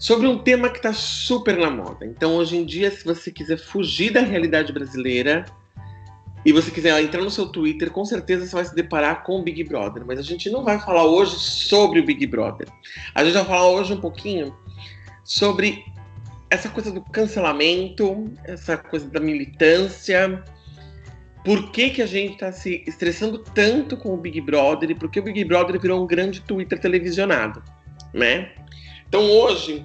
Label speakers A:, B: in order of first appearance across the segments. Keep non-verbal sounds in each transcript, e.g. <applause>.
A: sobre um tema que está super na moda. Então, hoje em dia, se você quiser fugir da realidade brasileira e você quiser entrar no seu Twitter, com certeza você vai se deparar com o Big Brother. Mas a gente não vai falar hoje sobre o Big Brother. A gente vai falar hoje um pouquinho sobre essa coisa do cancelamento, essa coisa da militância, por que, que a gente está se estressando tanto com o Big Brother e por que o Big Brother virou um grande Twitter televisionado, né? Então hoje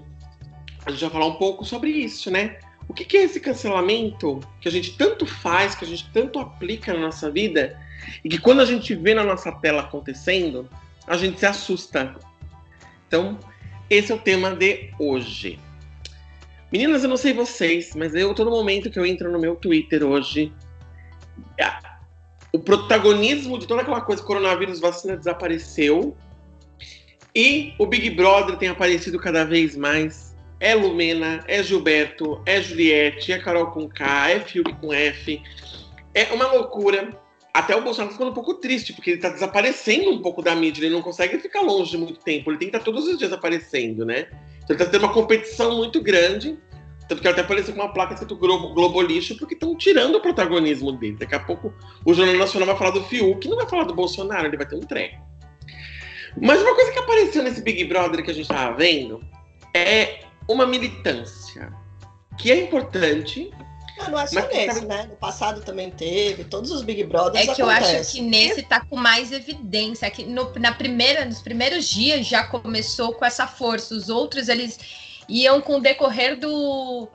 A: a gente vai falar um pouco sobre isso, né? O que, que é esse cancelamento que a gente tanto faz, que a gente tanto aplica na nossa vida e que quando a gente vê na nossa tela acontecendo, a gente se assusta. Então, esse é o tema de hoje. Meninas, eu não sei vocês, mas eu, todo momento que eu entro no meu Twitter hoje, o protagonismo de toda aquela coisa, coronavírus, vacina desapareceu. E o Big Brother tem aparecido cada vez mais. É Lumena, é Gilberto, é Juliette, é Carol com K, é Fiuk com F. É uma loucura. Até o Bolsonaro tá ficando um pouco triste, porque ele tá desaparecendo um pouco da mídia. Ele não consegue ficar longe muito tempo. Ele tem que estar todos os dias aparecendo, né? Então ele tá tendo uma competição muito grande. Tanto que até apareceu com uma placa escrito Globo, Globo Lixo, porque estão tirando o protagonismo dele. Daqui a pouco o Jornal Nacional vai falar do Fiuk, não vai falar do Bolsonaro, ele vai ter um treco. Mas uma coisa que apareceu nesse Big Brother que a gente estava vendo é uma militância, que é importante.
B: Não, não é só nesse, tá... né? No passado também teve, todos os Big Brothers
C: É que acontece. eu acho que nesse tá com mais evidência, que no, na primeira, nos primeiros dias já começou com essa força, os outros eles iam com o decorrer do.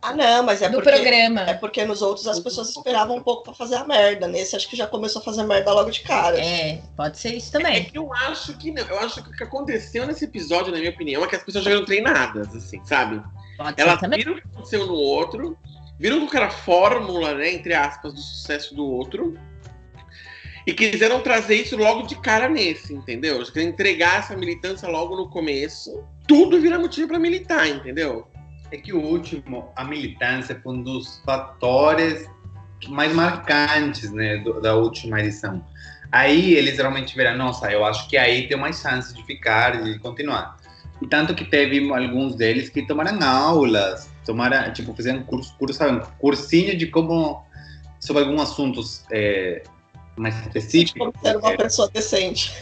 B: Ah, não, mas é
C: do
B: porque,
C: programa.
B: É porque nos outros as pessoas esperavam um pouco para fazer a merda. Nesse acho que já começou a fazer merda logo de cara.
C: É, pode ser isso também.
A: É que eu acho que não. Eu acho que o que aconteceu nesse episódio, na minha opinião, é que as pessoas já eram treinadas, assim, sabe?
C: Pode
A: Elas
C: ser também.
A: viram o que aconteceu no outro, viram que era a fórmula, né, entre aspas, do sucesso do outro. E quiseram trazer isso logo de cara nesse, entendeu? Entregar essa militância logo no começo. Tudo vira motivo para militar, entendeu?
D: É que o último, a militância foi um dos fatores mais marcantes né, do, da última edição. Aí eles realmente viram, nossa, eu acho que aí tem mais chance de ficar e de continuar. E tanto que teve alguns deles que tomaram aulas, tomaram, tipo, fizeram curso, curso sabe, cursinho de como, sobre alguns assuntos é, mais específicos.
B: Como ser uma pessoa decente.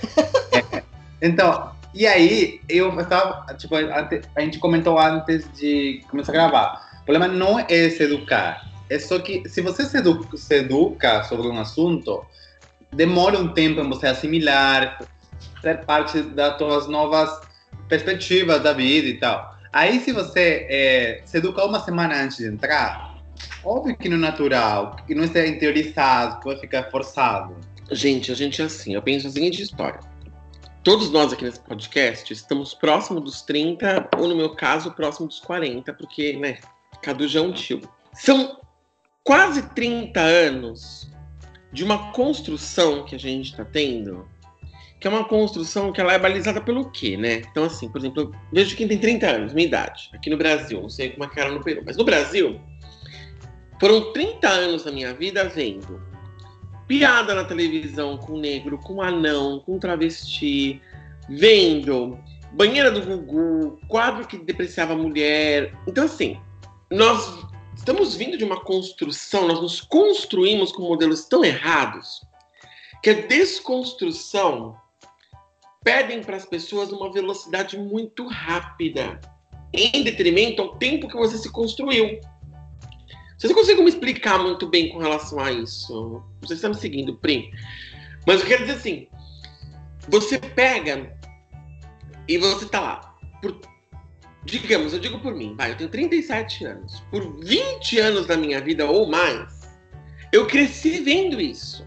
D: É. Então, e aí, eu estava, tipo, a, gente comentou antes de começar a gravar. O problema não é se educar. É só que se você se educa, se educa sobre um assunto, demora um tempo em você assimilar, ser parte das suas novas perspectivas da vida e tal. Aí, se você é, se educar uma semana antes de entrar, óbvio que não é natural, que não é interiorizado, que vai ficar forçado.
A: Gente, a gente é assim, eu penso a seguinte história. Todos nós aqui nesse podcast estamos próximo dos 30, ou no meu caso, próximo dos 40, porque, né, Cadu já é um tio. São quase 30 anos de uma construção que a gente está tendo, que é uma construção que ela é balizada pelo quê, né? Então, assim, por exemplo, eu vejo quem tem 30 anos, minha idade, aqui no Brasil, não sei como é que era no Peru, mas no Brasil, foram 30 anos da minha vida vendo piada na televisão com negro, com anão, com travesti, vendo banheira do Gugu, quadro que depreciava a mulher. Então, assim, nós estamos vindo de uma construção, nós nos construímos com modelos tão errados que a desconstrução pedem para as pessoas uma velocidade muito rápida, em detrimento ao tempo que você se construiu. Vocês não conseguem me explicar muito bem com relação a isso. Vocês estão me seguindo, Prim. Mas eu quero dizer assim: você pega e você tá lá. Por, digamos, eu digo por mim, vai, eu tenho 37 anos. Por 20 anos da minha vida ou mais, eu cresci vendo isso.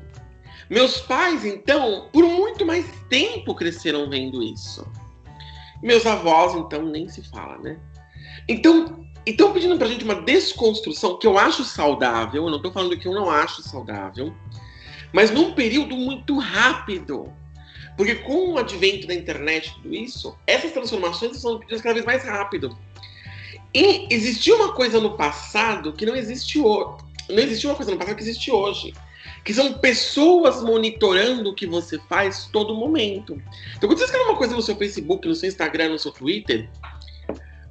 A: Meus pais, então, por muito mais tempo cresceram vendo isso. Meus avós, então, nem se fala, né? Então, E estão pedindo pra gente uma desconstrução que eu acho saudável, eu não tô falando que eu não acho saudável, mas num período muito rápido. Porque com o advento da internet e tudo isso, essas transformações estão pedidas cada vez mais rápido. E existia uma coisa no passado que não existe hoje. Não existia uma coisa no passado que existe hoje. Que são pessoas monitorando o que você faz todo momento. Então, quando você escreve uma coisa no seu Facebook, no seu Instagram, no seu Twitter,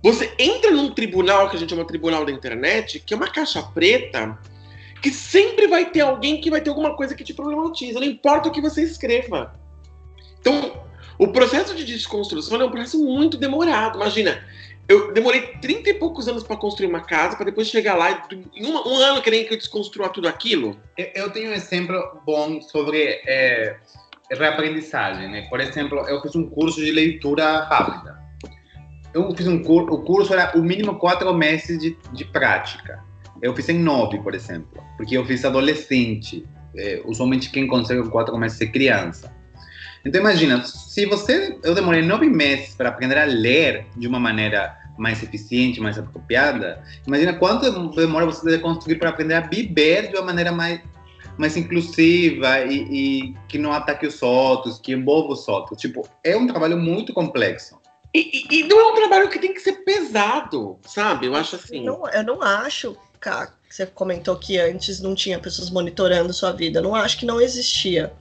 A: você entra num tribunal que a gente chama tribunal da internet, que é uma caixa preta, que sempre vai ter alguém que vai ter alguma coisa que te problematiza, não importa o que você escreva. Então, o processo de desconstrução é um processo muito demorado. Imagina, eu demorei 30 e poucos anos para construir uma casa, para depois chegar lá e um, um ano querendo que eu desconstrua tudo aquilo.
D: Eu, eu tenho um exemplo bom sobre é, reaprendizagem. Né? Por exemplo, eu fiz um curso de leitura rápida. Eu fiz um curso, o curso era o mínimo quatro meses de, de prática. Eu fiz em nove, por exemplo, porque eu fiz adolescente. É, usualmente quem consegue quatro meses é criança. Então imagina, se você, eu demorei nove meses para aprender a ler de uma maneira mais eficiente, mais apropriada, imagina quanto demora você deve conseguir para aprender a viver de uma maneira mais mais inclusiva e, e, que não ataque os outros, que envolva os outros. Tipo, é um trabalho muito complexo.
A: E, e, não é um trabalho que tem que ser pesado, sabe? Eu acho assim.
B: Não, eu não acho, Cá, você comentou que antes não tinha pessoas monitorando sua vida. Não acho que não existia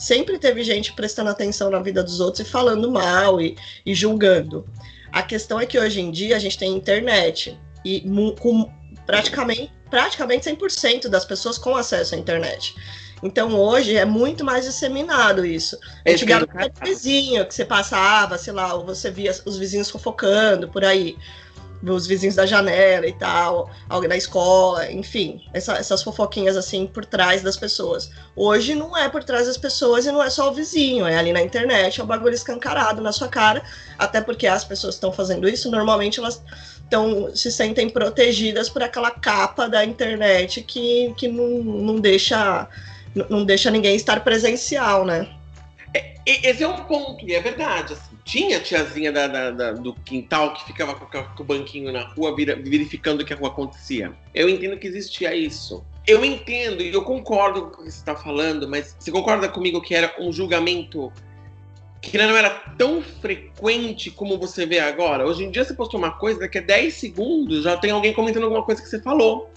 B: sempre teve gente prestando atenção na vida dos outros e falando mal e, e julgando. A questão é que hoje em dia a gente tem internet e com praticamente, praticamente 100% das pessoas com acesso à internet. Então hoje é muito mais disseminado isso. Antigamente era vizinho que você passava, sei lá, ou você via os vizinhos fofocando por aí os vizinhos da janela e tal, alguém da escola, enfim, essa, essas fofoquinhas assim por trás das pessoas. Hoje não é por trás das pessoas e não é só o vizinho, é ali na internet, é o bagulho escancarado na sua cara, até porque as pessoas estão fazendo isso, normalmente elas estão se sentem protegidas por aquela capa da internet que, que não, não deixa não deixa ninguém estar presencial, né?
A: É, esse é um ponto, e é verdade. Assim, tinha a tiazinha da, da, da, do quintal que ficava com, com, o banquinho na rua verificando o que a rua acontecia. Eu entendo que existia isso. Eu entendo e eu concordo com o que você está falando, mas você concorda comigo que era um julgamento que não era tão frequente como você vê agora? Hoje em dia você postou uma coisa, daqui a 10 segundos já tem alguém comentando alguma coisa que você falou.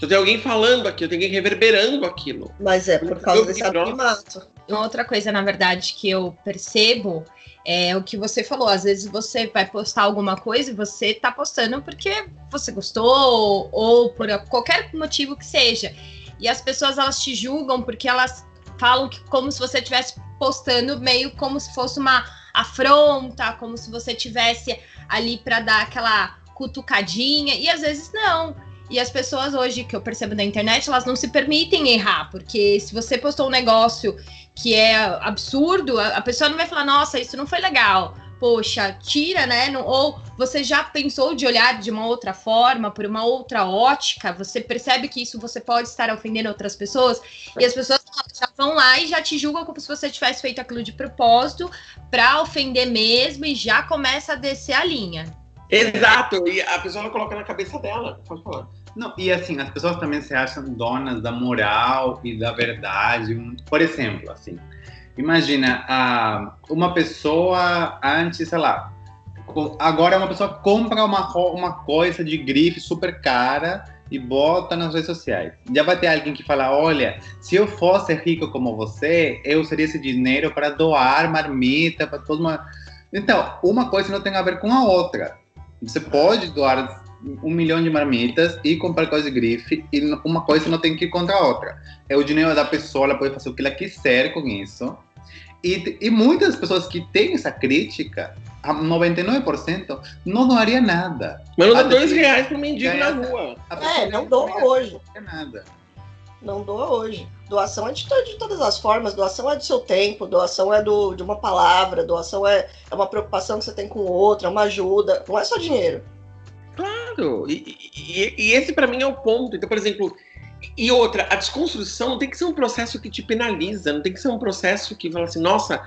A: Já tem alguém falando aquilo, tem alguém reverberando aquilo.
B: Mas é por causa desse anonimato.
C: Outra coisa, na verdade, que eu percebo é o que você falou. Às vezes você vai postar alguma coisa e você tá postando porque você gostou ou por qualquer motivo que seja. E as pessoas elas te julgam porque elas falam que como se você estivesse postando meio como se fosse uma afronta, como se você tivesse ali para dar aquela cutucadinha e às vezes não. E as pessoas hoje que eu percebo na internet, elas não se permitem errar, porque se você postou um negócio que é absurdo, a pessoa não vai falar, nossa, isso não foi legal. Poxa, tira, né? Ou você já pensou de olhar de uma outra forma, por uma outra ótica, você percebe que isso você pode estar ofendendo outras pessoas, e as pessoas já vão lá e já te julgam como se você tivesse feito aquilo de propósito para ofender mesmo e já começa a descer a linha.
A: Exato, e a pessoa não coloca na cabeça dela, pode falar.
D: Não, e assim, as pessoas também se acham donas da moral e da verdade. Por exemplo, assim, imagina ah, uma pessoa antes, sei lá, agora uma pessoa compra uma, uma coisa de grife super cara e bota nas redes sociais. Já vai ter alguém que fala: olha, se eu fosse rico como você, eu usaria esse dinheiro para doar marmita para todo mundo. Então, uma coisa não tem a ver com a outra. Você pode doar um milhão de marmitas e comprar coisa de grife e uma coisa não tem que ir contra a outra. É o dinheiro da pessoa, ela pode fazer o que ela quiser com isso. E, e muitas pessoas que têm essa crítica, 99% não doaria nada.
A: Mas não dá dois reais para um mendigo na rua.
B: É, não doa hoje.
D: Não nada.
B: Não doa hoje. Doação é de, de, todas as formas. Doação é do seu tempo, doação é do, de uma palavra, doação é, é uma preocupação que você tem com o outro, é uma ajuda. Não é só dinheiro.
A: Claro! E, e, e esse para mim é o ponto. Então, por exemplo, e outra, a desconstrução tem que ser um processo que te penaliza, não tem que ser um processo que fala assim, nossa,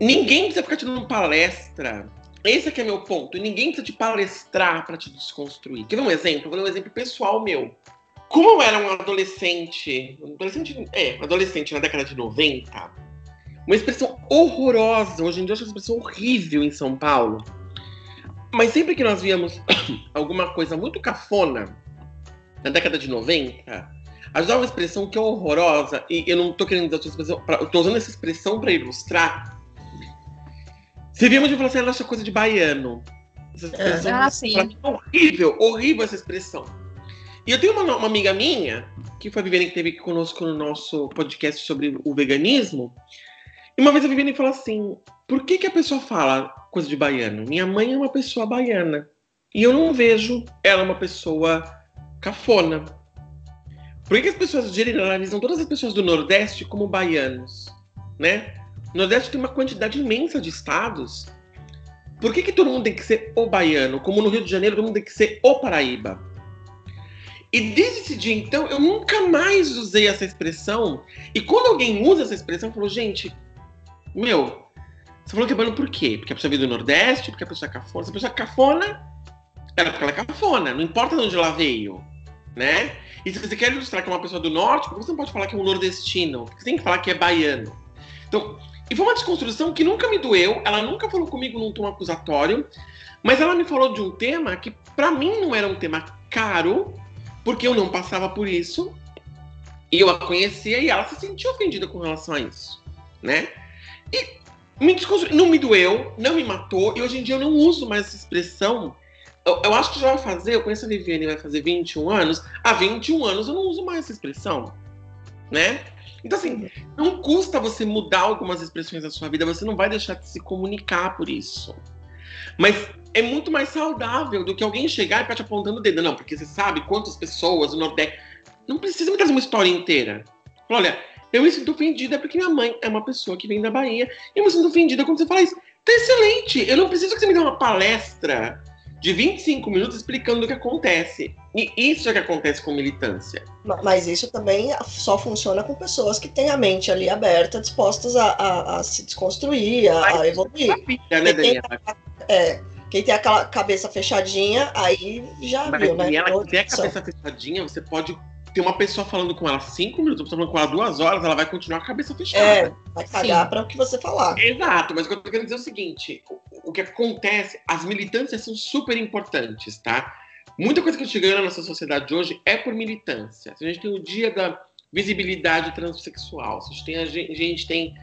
A: ninguém precisa ficar te dando palestra esse aqui é meu ponto. Ninguém precisa te palestrar para te desconstruir. Quer ver um exemplo? Vou dar um exemplo pessoal meu. Como eu era um adolescente, adolescente, é, adolescente na década de 90, uma expressão horrorosa, hoje em dia eu acho uma expressão horrível em São Paulo. Mas sempre que nós víamos <coughs> alguma coisa muito cafona, na década de 90, a gente uma expressão que é horrorosa, e eu não tô querendo usar essa expressão, pra, eu tô usando essa expressão para ilustrar. Você via muito falar assim, essa coisa de baiano. Essa expressão,
C: Ah, sim.
A: mim é horrível, horrível essa expressão. E eu tenho uma, uma amiga minha, que foi a Viviane que esteve aqui conosco no nosso podcast sobre o veganismo. E uma vez a Viviane falou assim: por que, que a pessoa fala coisa de baiano? Minha mãe é uma pessoa baiana. E eu não vejo ela uma pessoa cafona. Por que, as pessoas generalizam todas as pessoas do Nordeste como baianos? Né? O Nordeste tem uma quantidade imensa de estados. Por que, que todo mundo tem que ser o baiano? Como no Rio de Janeiro, todo mundo tem que ser o Paraíba. E desde esse dia, então, eu nunca mais usei essa expressão. E quando alguém usa essa expressão, eu falo, gente, meu, você falou que é baiano por quê? Porque a pessoa veio do Nordeste, porque a pessoa é cafona. Se a pessoa é cafona, ela, porque ela é cafona, não importa de onde ela veio, né? E se você quer ilustrar que é uma pessoa do Norte, por que você não pode falar que é um nordestino? Porque você tem que falar que é baiano. Então, e foi uma desconstrução que nunca me doeu, ela nunca falou comigo num tom acusatório, mas ela me falou de um tema que para mim não era um tema caro, porque eu não passava por isso, e eu a conhecia e ela se sentiu ofendida com relação a isso, né? E me desconstru... não me doeu, não me matou, e hoje em dia eu não uso mais essa expressão. Eu, eu acho que já vai fazer, eu conheço a Viviane, vai fazer 21 anos, há 21 anos eu não uso mais essa expressão, né? Então, assim, não custa você mudar algumas expressões da sua vida, você não vai deixar de se comunicar por isso. Mas é muito mais saudável do que alguém chegar e ficar te apontando o dedo. Não, porque você sabe quantas pessoas no Nordeste. Não precisa me trazer uma história inteira. Olha, eu me sinto ofendida porque minha mãe é uma pessoa que vem da Bahia. E eu me sinto ofendida quando você fala isso. Tá excelente. Eu não preciso que você me dê uma palestra de 25 minutos explicando o que acontece. E isso é que acontece com militância.
B: Ma- Mas isso também só funciona com pessoas que têm a mente ali aberta, dispostas a, a- a se desconstruir, a, a evoluir.
A: Filha, né, Daniela?
B: É, quem tem aquela cabeça fechadinha, aí já
A: Mas
B: viu, né?
A: Daniela,
B: Outra
A: que tem a cabeça fechadinha, você pode ter uma pessoa falando com ela cinco minutos, uma pessoa falando com ela duas horas, ela vai continuar com a cabeça fechada.
B: É, vai cagar para o que você falar.
A: Exato, mas o que eu tô querendo dizer é o seguinte: o, o que acontece, as militâncias são super importantes, tá? Muita coisa que a gente ganha na nossa sociedade hoje é por militância. A gente tem o dia da visibilidade transexual, a gente tem a gente, a gente tem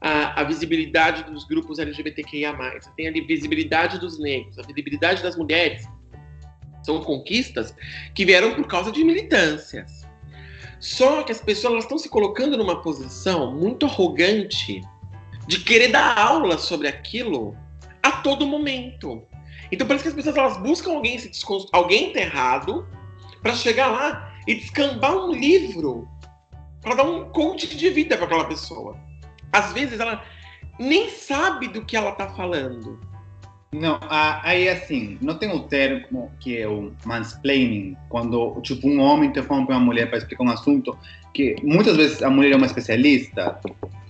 A: a, a visibilidade dos grupos LGBTQIA+, tem a visibilidade dos negros, a visibilidade das mulheres. São conquistas que vieram por causa de militâncias. Só que as pessoas estão se colocando numa posição muito arrogante de querer dar aula sobre aquilo a todo momento. Então parece que as pessoas elas buscam alguém se alguém enterrado para chegar lá e descambar um livro para dar um coach de vida para aquela pessoa. Às vezes ela nem sabe do que ela tá falando.
D: Não, aí assim, não tem o termo que é o mansplaining, quando tipo um homem para uma mulher para explicar um assunto que muitas vezes a mulher é uma especialista.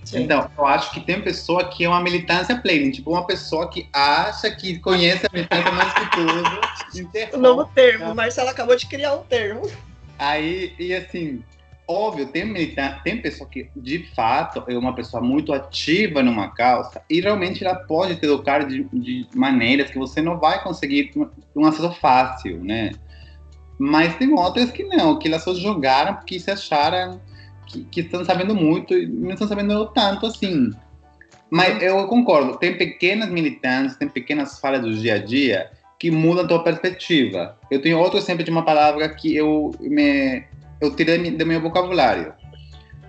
B: Sim.
D: Então, eu acho que tem pessoa que é uma militância planning, tipo uma pessoa que acha que conhece a militância mais que tudo.
B: O <laughs>
D: interrompe.
B: novo termo, Marcela acabou de criar um termo.
D: Aí, e assim, óbvio, tem militante, tem pessoa que de fato é uma pessoa muito ativa numa causa e realmente ela pode te educar de, de maneiras que você não vai conseguir um- acesso fácil, né? Mas tem outras que não, que elas só jogaram porque se acharam que, que estão sabendo muito e não estão sabendo tanto assim. Mas eu concordo, tem pequenas militantes, tem pequenas falhas do dia a dia que mudam a tua perspectiva. Eu tenho outro exemplo de uma palavra que eu me eu tirei do meu vocabulário.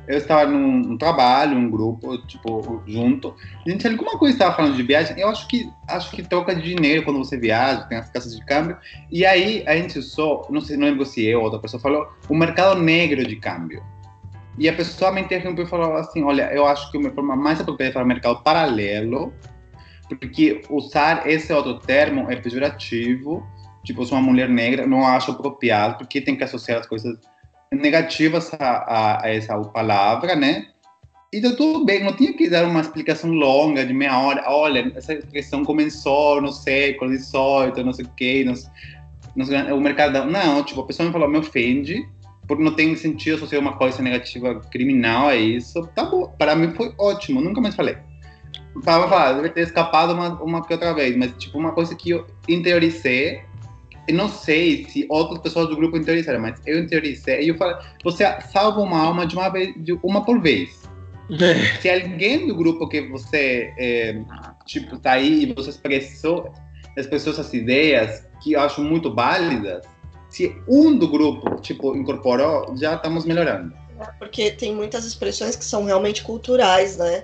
D: Eu estava num, trabalho, um grupo, tipo, junto. A gente alguma coisa estava falando de viagem. Eu acho que acho que troca de dinheiro quando você viaja, tem as casas de câmbio. E aí a gente só, não sei, não lembro se eu ou outra pessoa falou, o mercado negro de câmbio. E a pessoa me interrompeu e falou assim: Olha, eu acho que uma forma mais apropriada para o mercado paralelo, porque usar esse outro termo é pejorativo. Tipo, eu sou uma mulher negra, não acho apropriado, porque tem que associar as coisas negativas a, a, essa palavra, né? então tudo bem, não tinha que dar uma explicação longa de meia hora. Olha, essa questão começou no século XVIII, não sei o quê, o mercado. Não, tipo, a pessoa me falou, me ofende, porque não tem sentido associar uma coisa negativa criminal a isso. Tá bom, para mim foi ótimo, nunca mais falei. Tava falar, deve ter escapado uma, uma que outra vez, mas tipo, uma coisa que eu interiorizei não sei se outras pessoas do grupo interiorizaram, mas eu interiorizei e eu falei, você salva uma alma de uma vez, de uma por vez. É. Se alguém do grupo que você é, tipo tá aí e você expressou expressou essas ideias que eu acho muito válidas, se um do grupo tipo incorporou, já estamos melhorando.
B: Porque tem muitas expressões que são realmente culturais, né?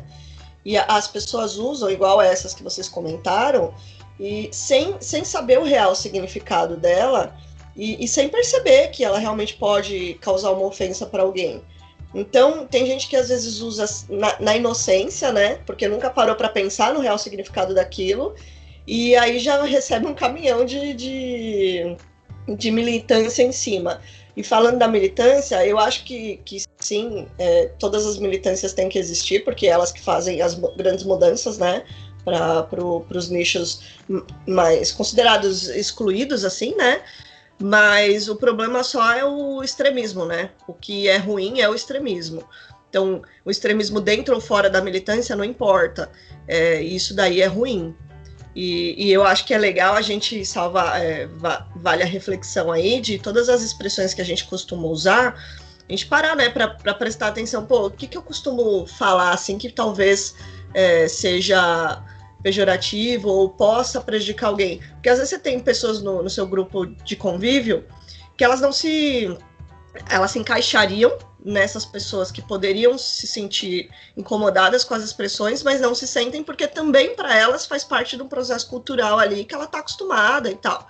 B: E as pessoas usam igual essas que vocês comentaram e sem, sem saber o real significado dela e, e sem perceber que ela realmente pode causar uma ofensa para alguém. Então, tem gente que às vezes usa na, na inocência, né? Porque nunca parou para pensar no real significado daquilo, e aí já recebe um caminhão de, de, de militância em cima. E falando da militância, eu acho que, que sim, é, todas as militâncias têm que existir, porque elas que fazem as grandes mudanças, né? Para pro, os nichos mais considerados excluídos, assim, né? Mas o problema só é o extremismo, né? O que é ruim é o extremismo. Então, o extremismo dentro ou fora da militância não importa. É, isso daí é ruim. E, e, eu acho que é legal a gente salvar, é, vale a reflexão aí de todas as expressões que a gente costuma usar, a gente parar, né, para prestar atenção, pô, o que, que eu costumo falar assim que talvez é, seja pejorativo ou possa prejudicar alguém. Porque às vezes você tem pessoas no, no seu grupo de convívio que elas não se. Elas se encaixariam nessas pessoas que poderiam se sentir incomodadas com as expressões, mas não se sentem porque também para elas faz parte de um processo cultural ali que ela está acostumada e tal.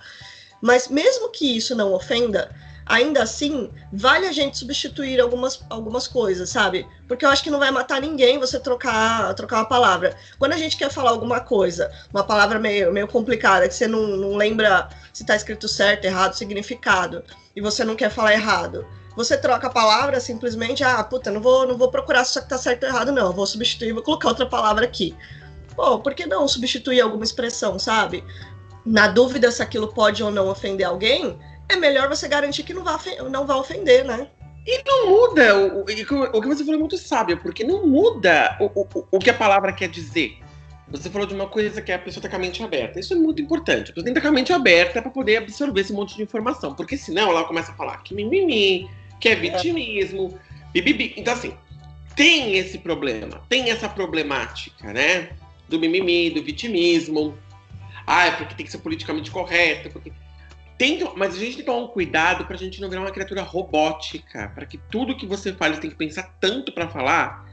B: Mas mesmo que isso não ofenda, ainda assim, vale a gente substituir algumas, algumas coisas, sabe? Porque eu acho que não vai matar ninguém você trocar, trocar uma palavra. Quando a gente quer falar alguma coisa, uma palavra meio, meio complicada, que você não, não lembra se está escrito certo, errado, significado, e você não quer falar errado, você troca a palavra simplesmente, ah, puta, não vou, não vou procurar se está certo ou errado, não. Vou substituir, vou colocar outra palavra aqui. Pô, por que não substituir alguma expressão, sabe? Na dúvida se aquilo pode ou não ofender alguém, é melhor você garantir que não vai, não vai ofender, né?
A: E não muda, o, o, que você falou é muito sábio, porque não muda o, o, o que a palavra quer dizer. Você falou de uma coisa que é a pessoa está com a mente aberta. Isso é muito importante. A pessoa tem que estar com a mente aberta para poder absorver esse monte de informação. Porque senão ela começa a falar que mimimi, que é vitimismo, bibibi. Então, assim, tem esse problema, tem essa problemática, né? Do mimimi, do vitimismo. Ah, é porque tem que ser politicamente correto, porque tem que, mas a gente tem que tomar um cuidado para a gente não virar uma criatura robótica, para que tudo que você fale tem que pensar tanto para falar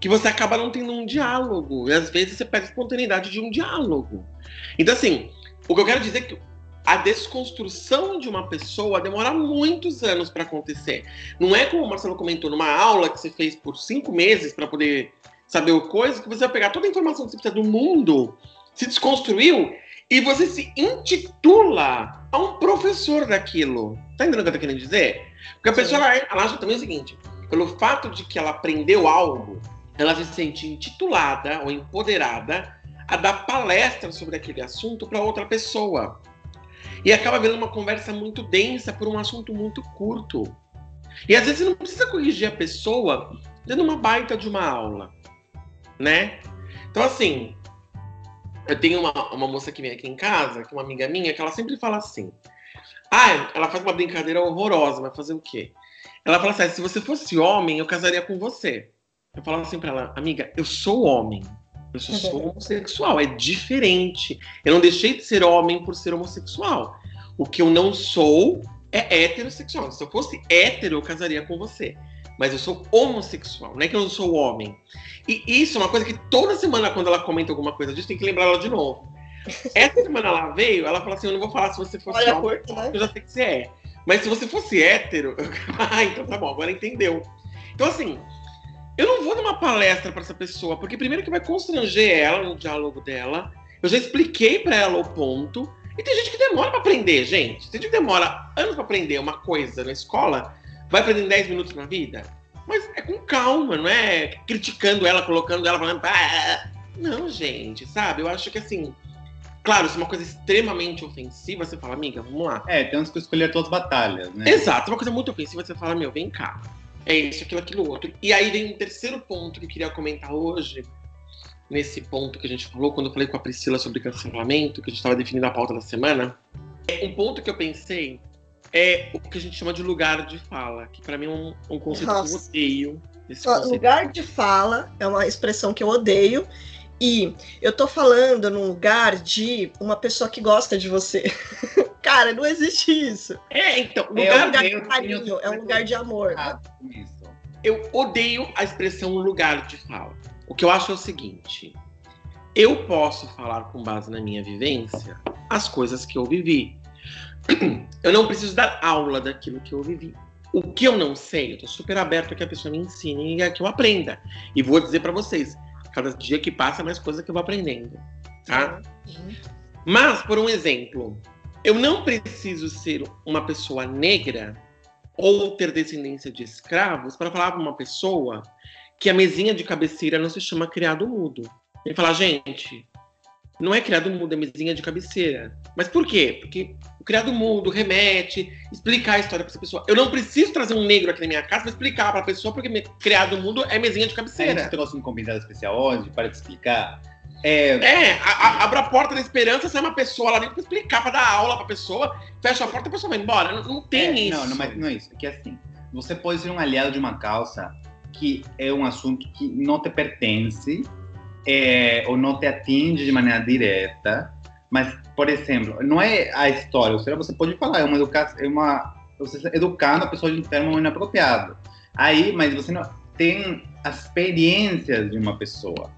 A: que você acaba não tendo um diálogo. E às vezes você perde a espontaneidade de um diálogo. Então, assim, o que eu quero dizer é que a desconstrução de uma pessoa demora muitos anos para acontecer. Não é como o Marcelo comentou numa aula que você fez por cinco meses para poder saber o coisa, que você vai pegar toda a informação que você precisa do mundo, se desconstruiu e você se intitula a um professor daquilo. Tá entendendo o que eu tô querendo dizer? Porque a Sim. pessoa ela, ela acha também o seguinte: pelo fato de que ela aprendeu algo, ela se sente intitulada ou empoderada a dar palestra sobre aquele assunto para outra pessoa. E acaba vendo uma conversa muito densa por um assunto muito curto. E às vezes você não precisa corrigir a pessoa dando uma baita de uma aula, né? Então, assim, eu tenho uma, uma moça que vem aqui em casa, que é uma amiga minha, que ela sempre fala assim. Ah, ela faz uma brincadeira horrorosa, vai fazer o quê? Ela fala assim: ah, se você fosse homem, eu casaria com você. Eu falo assim pra ela, amiga, eu sou homem. Eu sou, sou homossexual, é diferente. Eu não deixei de ser homem por ser homossexual. O que eu não sou é heterossexual. Se eu fosse hétero, eu casaria com você. Mas eu sou homossexual, não é que eu não sou homem. E isso é uma coisa que toda semana, quando ela comenta alguma coisa disso, tem que lembrar ela de novo. Essa semana ela veio, ela falou assim: Eu não vou falar se você fosse
B: Olha homem, né?
A: eu já sei que você é. Mas se você fosse hétero, <laughs> ah, então tá bom, agora entendeu. Então, assim, eu não vou numa palestra para essa pessoa, porque primeiro que vai constranger ela no diálogo dela. Eu já expliquei para ela o ponto. E tem gente que demora para aprender, gente. Tem gente que demora anos para aprender uma coisa na escola, vai aprender em 10 minutos na vida. Mas é com calma, não é criticando ela, colocando ela, falando. "Ah". Não, gente, sabe? Eu acho que assim. Claro, se é uma coisa extremamente ofensiva, você fala, amiga, vamos lá.
D: É, temos que escolher todas as batalhas, né?
A: Exato, uma coisa muito ofensiva, você fala, meu, vem cá. É isso, aquilo, aquilo outro. E aí vem um terceiro ponto que eu queria comentar hoje, nesse ponto que a gente falou, quando eu falei com a Priscila sobre cancelamento, que a gente estava definindo a pauta da semana. É, Um ponto que eu pensei é o que a gente chama de lugar de fala, que pra mim é um, um conceito que eu
B: Nossa.
A: odeio. Conceito.
B: Lugar de fala é uma expressão que eu odeio. E eu tô falando num lugar de uma pessoa que gosta de você. <laughs> Cara, não existe isso.
A: É, então,
B: É
A: lugar
B: um lugar de carinho,
D: tenho-
B: é um lugar de amor.
D: Isso.
A: eu odeio a expressão lugar de fala. O que eu acho é o seguinte: eu posso falar com base na minha vivência as coisas que eu vivi. <clears throat> Eu não preciso dar aula daquilo que eu vivi. O que eu não sei, eu tô super aberto a que a pessoa me ensine e a que eu aprenda. E vou dizer pra vocês, cada dia que passa, mais coisa que eu vou aprendendo, tá? Mas, por um exemplo, eu não preciso ser uma pessoa negra ou ter descendência de escravos para falar para uma pessoa que a mesinha de cabeceira não se chama criado mudo. Ele fala, gente, não é criado mudo, é mesinha de cabeceira. Mas por quê? Porque o criado mudo remete, explicar a história para essa pessoa. Eu não preciso trazer um negro aqui na minha casa para explicar para a pessoa porque criado mudo é mesinha de
D: A
A: cabeceira.
D: gente trouxe um convidado especial hoje para te explicar. É,
A: É, a- a- abre a porta da esperança, sai uma pessoa lá dentro pra explicar, pra dar aula pra pessoa, fecha a porta e a pessoa vai embora. Não, não tem
D: é,
A: isso.
D: Não, não, mas não é isso. É que assim, você pode ser um aliado de uma causa que é um assunto que não te pertence é, ou não te atinge de maneira direta. Mas, por exemplo, não é a história. Ou seja, você pode falar, é uma educação, é uma você educando a pessoa de um termo inapropriado. Aí, mas você não tem as experiências de uma pessoa.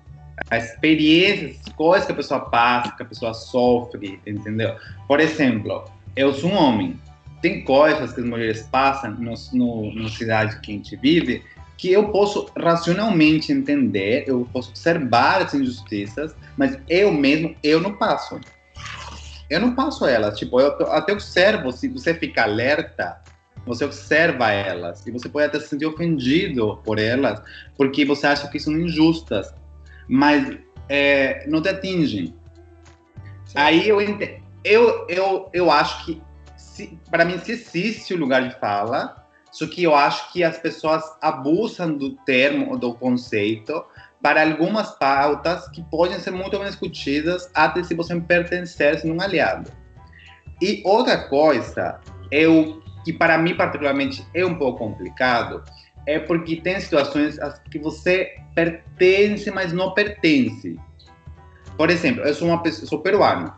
D: As experiências, as coisas que a pessoa passa, que a pessoa sofre, entendeu? Por exemplo, eu sou um homem. Tem coisas que as mulheres passam no, na cidade que a gente vive que eu posso racionalmente entender, eu posso observar as injustiças, mas eu mesmo, eu não passo. Eu não passo elas. Tipo, eu até observo, se você fica alerta, você observa elas e você pode até se sentir ofendido por elas, porque você acha que são injustas, mas é, não te atingem. Aí eu, eu, eu, eu acho que, para mim, se existe o lugar de fala, só que eu acho que as pessoas abusam do termo, do conceito, para algumas pautas que podem ser muito bem discutidas, até se você pertencer a um aliado. E outra coisa, é o que para mim particularmente é um pouco complicado, é porque tem situações que você pertence, mas não pertence. Por exemplo, eu sou uma pessoa, sou peruano.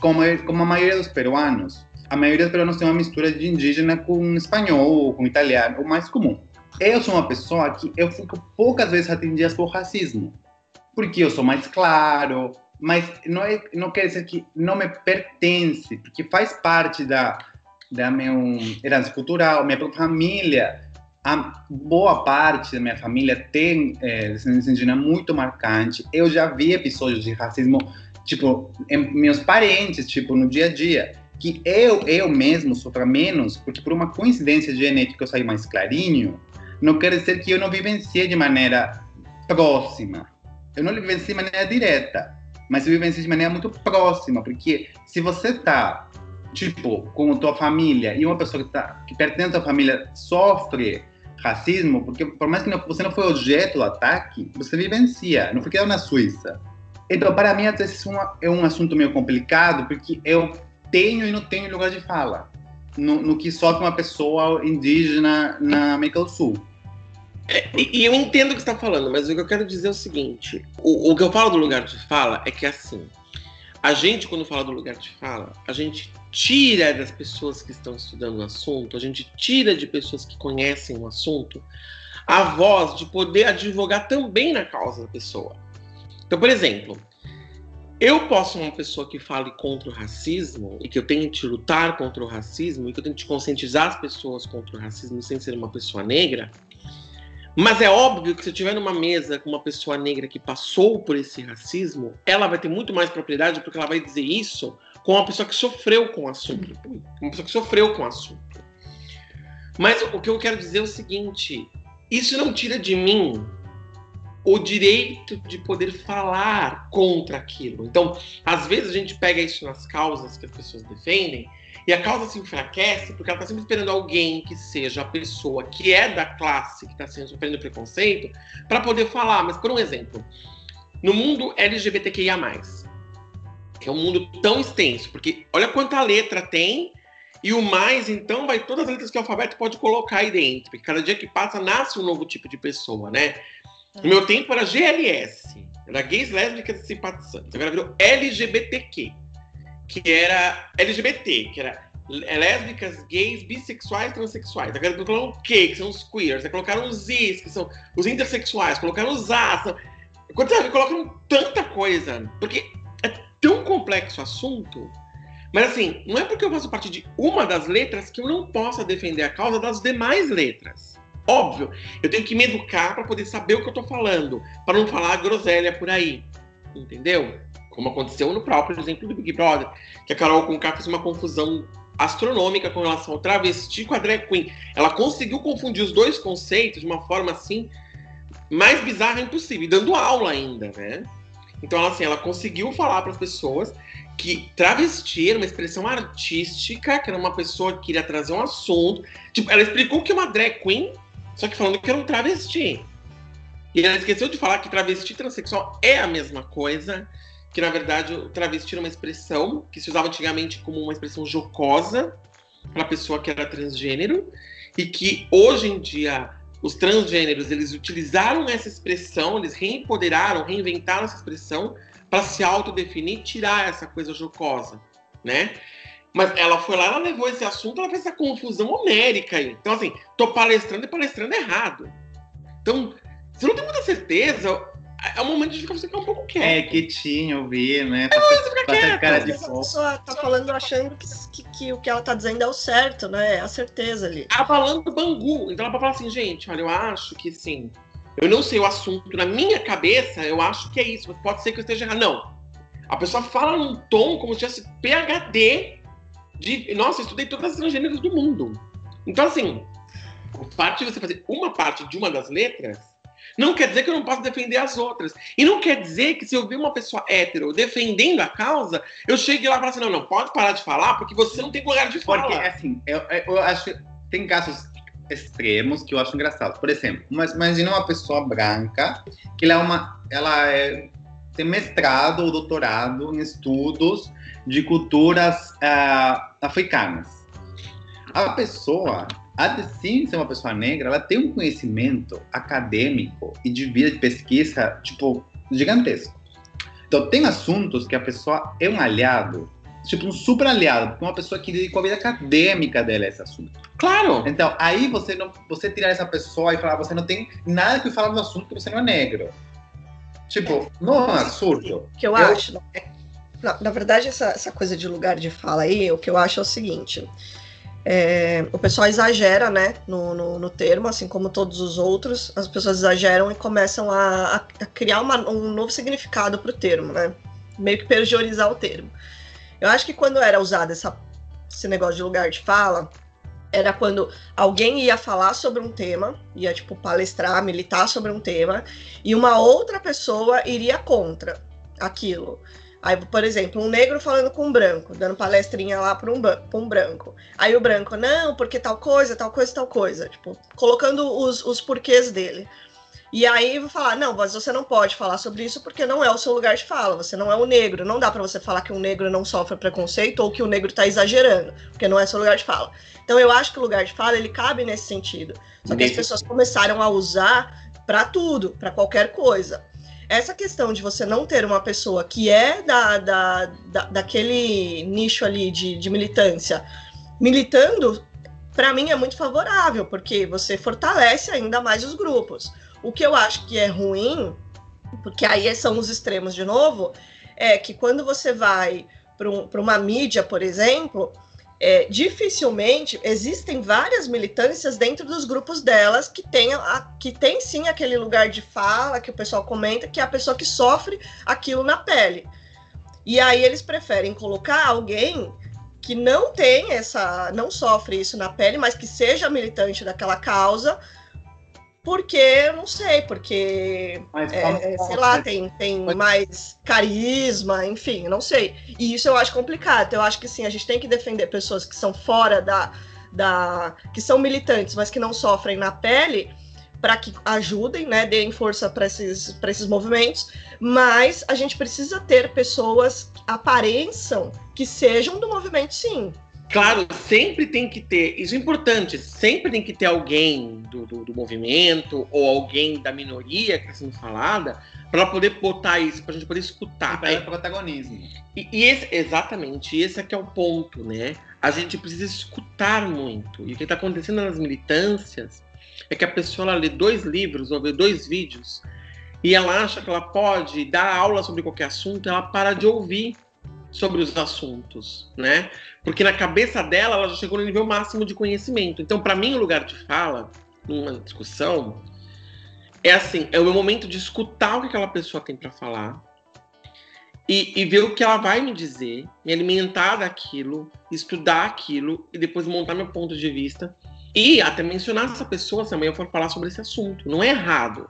D: Como, eu- como a maioria dos peruanos, a maioria dos peruanos tem uma mistura de indígena com espanhol ou com italiano, o mais comum. Eu sou uma pessoa que eu fico poucas vezes atendidas por racismo, porque eu sou mais claro, mas não, é, não quer dizer que não me pertence, porque faz parte da, da minha herança cultural, minha própria família. A boa parte da minha família tem é, descendência indígena muito marcante. Eu já vi episódios de racismo, tipo, em meus parentes, tipo, no dia a dia que eu, eu mesmo sofra menos, porque por uma coincidência genética eu saí mais clarinho, não quer dizer que eu não vivenciei de maneira próxima. Eu não vivenciei de maneira direta, mas eu vivenciei de maneira muito próxima, porque se você tá, tipo, com a tua família e uma pessoa que, tá, que pertence à tua família sofre racismo, porque por mais que não, você não foi objeto do ataque, você vivencia, não foi criado na Suíça. Então, para mim, até um- é um assunto meio complicado, porque eu tenho e não tenho lugar de fala no, no que sofre uma pessoa indígena na América do Sul.
A: E, e eu entendo o que você está falando, mas o que eu quero dizer é o seguinte: o, o que eu falo do lugar de fala é que assim, a gente, quando fala do lugar de fala, a gente tira das pessoas que estão estudando o assunto, a gente tira de pessoas que conhecem o assunto a voz de poder advogar também na causa da pessoa. Então, por exemplo, eu posso ser uma pessoa que fale contra o racismo e que eu tente lutar contra o racismo e que eu tente conscientizar as pessoas contra o racismo sem ser uma pessoa negra. Mas é óbvio que se eu estiver numa mesa com uma pessoa negra que passou por esse racismo, ela vai ter muito mais propriedade porque ela vai dizer isso com uma pessoa que sofreu com o assunto. Uma pessoa que sofreu com o assunto. Mas o que eu quero dizer é o seguinte: isso não tira de mim o direito de poder falar contra aquilo. Então, às vezes a gente pega isso nas causas que as pessoas defendem e a causa se enfraquece porque ela está sempre esperando alguém que seja a pessoa que é da classe que está sofrendo preconceito para poder falar. Mas, por um exemplo, no mundo LGBTQIA, que é um mundo tão extenso, porque olha quanta letra tem e o mais, então, vai todas as letras que o alfabeto pode colocar aí dentro. Porque cada dia que passa, nasce um novo tipo de pessoa, né? No meu tempo era GLS, era gays, lésbicas e simpatizantes. Agora virou LGBTQ, que era LGBT, que era lésbicas, gays, bissexuais, transexuais. Agora colocaram o Q, que são os queers. Aí colocaram os Is, que são os intersexuais. Colocaram os A. São... Quando sabe, colocam tanta coisa. Porque é tão complexo o assunto mas assim, não é porque eu faço parte de uma das letras que eu não possa defender a causa das demais letras. Óbvio, eu tenho que me educar para poder saber o que eu estou falando, para não falar groselha por aí. Entendeu? Como aconteceu no próprio exemplo do Big Brother, que a Carol Conká fez uma confusão astronômica com relação ao travesti com a drag queen. Ela conseguiu confundir os dois conceitos de uma forma assim mais bizarra impossível, dando aula ainda, né? Então, assim, ela conseguiu falar para as pessoas que travesti era uma expressão artística, que era uma pessoa que queria trazer um assunto. Tipo, ela explicou que uma drag queen, só que falando que era um travesti. E ela esqueceu de falar que travesti transexual é a mesma coisa, que na verdade o travesti era uma expressão que se usava antigamente como uma expressão jocosa para a pessoa que era transgênero, e que hoje em dia os transgêneros eles utilizaram essa expressão, eles reempoderaram, reinventaram essa expressão para se autodefinir, tirar essa coisa jocosa, né? Mas ela foi lá, ela levou esse assunto, ela fez essa confusão homérica aí. Então, assim, tô palestrando e palestrando errado. Então, se não tem muita certeza, é o momento de ficar um pouco quieto.
D: É, quietinho, ouvir, né?
A: É, você fica quieto.
D: cara de
B: a pessoa tá falando achando que, que, que, o que ela tá dizendo é o certo, né? É a certeza ali.
A: Ela falando bangu. Então ela pode falar assim, gente, olha, eu acho que sim eu não sei o assunto, na minha cabeça, eu acho que é isso, mas pode ser que eu esteja errado. Não. A pessoa fala num tom como se tivesse PHD de. Nossa, eu estudei todas as transgêneros do mundo. Então, assim, fato de você fazer uma parte de uma das letras não quer dizer que eu não posso defender as outras. E não quer dizer que se eu ver uma pessoa hétero defendendo a causa, eu chegue lá e falo assim: não, não, pode parar de falar, porque você não tem lugar de falar.
D: Porque, assim, eu, eu acho. Tem casos extremos que eu acho engraçado. Por exemplo, mas imagina uma pessoa branca que ela é uma, ela é, tem mestrado ou doutorado em estudos de culturas uh, africanas. A pessoa, a de sim ser uma pessoa negra, ela tem um conhecimento acadêmico e de vida de pesquisa tipo gigantesco. Então tem assuntos que a pessoa é um aliado tipo um super aliado, uma pessoa que dedicou a vida acadêmica dela a esse assunto.
A: Claro!
D: Então, aí você não você tirar essa pessoa e falar, você não tem nada que falar do assunto porque você não é negro. Tipo, não é um absurdo.
B: que eu, eu... acho. É, na, na verdade, essa, essa coisa de lugar de fala aí, o que eu acho é o seguinte. É, o pessoal exagera, né, no, no, no, termo, assim como todos os outros, as pessoas exageram e começam a, a criar uma, um novo significado para o termo, né, meio que pejiorizar o termo. Eu acho que quando era usado essa, esse negócio de lugar de fala, era quando alguém ia falar sobre um tema, ia tipo palestrar, militar sobre um tema, e uma outra pessoa iria contra aquilo. Aí, por exemplo, um negro falando com um branco, dando palestrinha lá para um, um branco. Aí o branco, não, porque tal coisa, tal coisa, tal coisa. Tipo, colocando os, os porquês dele. E aí vou falar, não, mas você não pode falar sobre isso porque não é o seu lugar de fala, você não é o negro. Não dá para você falar que um negro não sofre preconceito ou que o negro tá exagerando, porque não é seu lugar de fala. Então eu acho que o lugar de fala ele cabe nesse sentido. Só que as pessoas começaram a usar para tudo, para qualquer coisa. Essa questão de você não ter uma pessoa que é da, da, da daquele nicho ali de, de militância militando, para mim é muito favorável, porque você fortalece ainda mais os grupos. O que eu acho que é ruim, porque aí são os extremos de novo, é que quando você vai para um, uma mídia, por exemplo, é, dificilmente existem várias militâncias dentro dos grupos delas que tem, a, que tem sim aquele lugar de fala que o pessoal comenta, que é a pessoa que sofre aquilo na pele. E aí eles preferem colocar alguém que não tem essa, não sofre isso na pele, mas que seja militante daquela causa, porque, eu não sei, porque,
D: Mas
B: é, é, sei lá, tem, tem mais carisma, enfim, não sei. E isso eu acho complicado. Então, eu acho que sim, a gente tem que defender pessoas que são fora da. da que são militantes, mas que não sofrem na pele, para que ajudem, né, deem força para esses, pra esses movimentos. Mas a gente precisa ter pessoas que apareçam que sejam do movimento, sim.
A: Claro, sempre tem que ter, isso é importante, sempre tem que ter alguém do, do, do movimento ou alguém da minoria que está sendo falada para poder botar isso, para a gente poder escutar.
D: Para protagonismo.
A: E, e esse, exatamente, esse aqui é o ponto, né? A gente precisa escutar muito. E o que está acontecendo nas militâncias é que a pessoa lê dois livros ou vê dois vídeos e ela acha que ela pode dar aula sobre qualquer assunto, ela para de ouvir sobre os assuntos, né? Porque na cabeça dela ela já chegou no nível máximo de conhecimento. Então, para mim, o lugar de fala numa discussão é assim, é o meu momento de escutar o que aquela pessoa tem para falar e, e, ver o que ela vai me dizer, me alimentar daquilo, estudar aquilo e depois montar meu ponto de vista e até mencionar essa pessoa se amanhã eu for falar sobre esse assunto. Não é errado.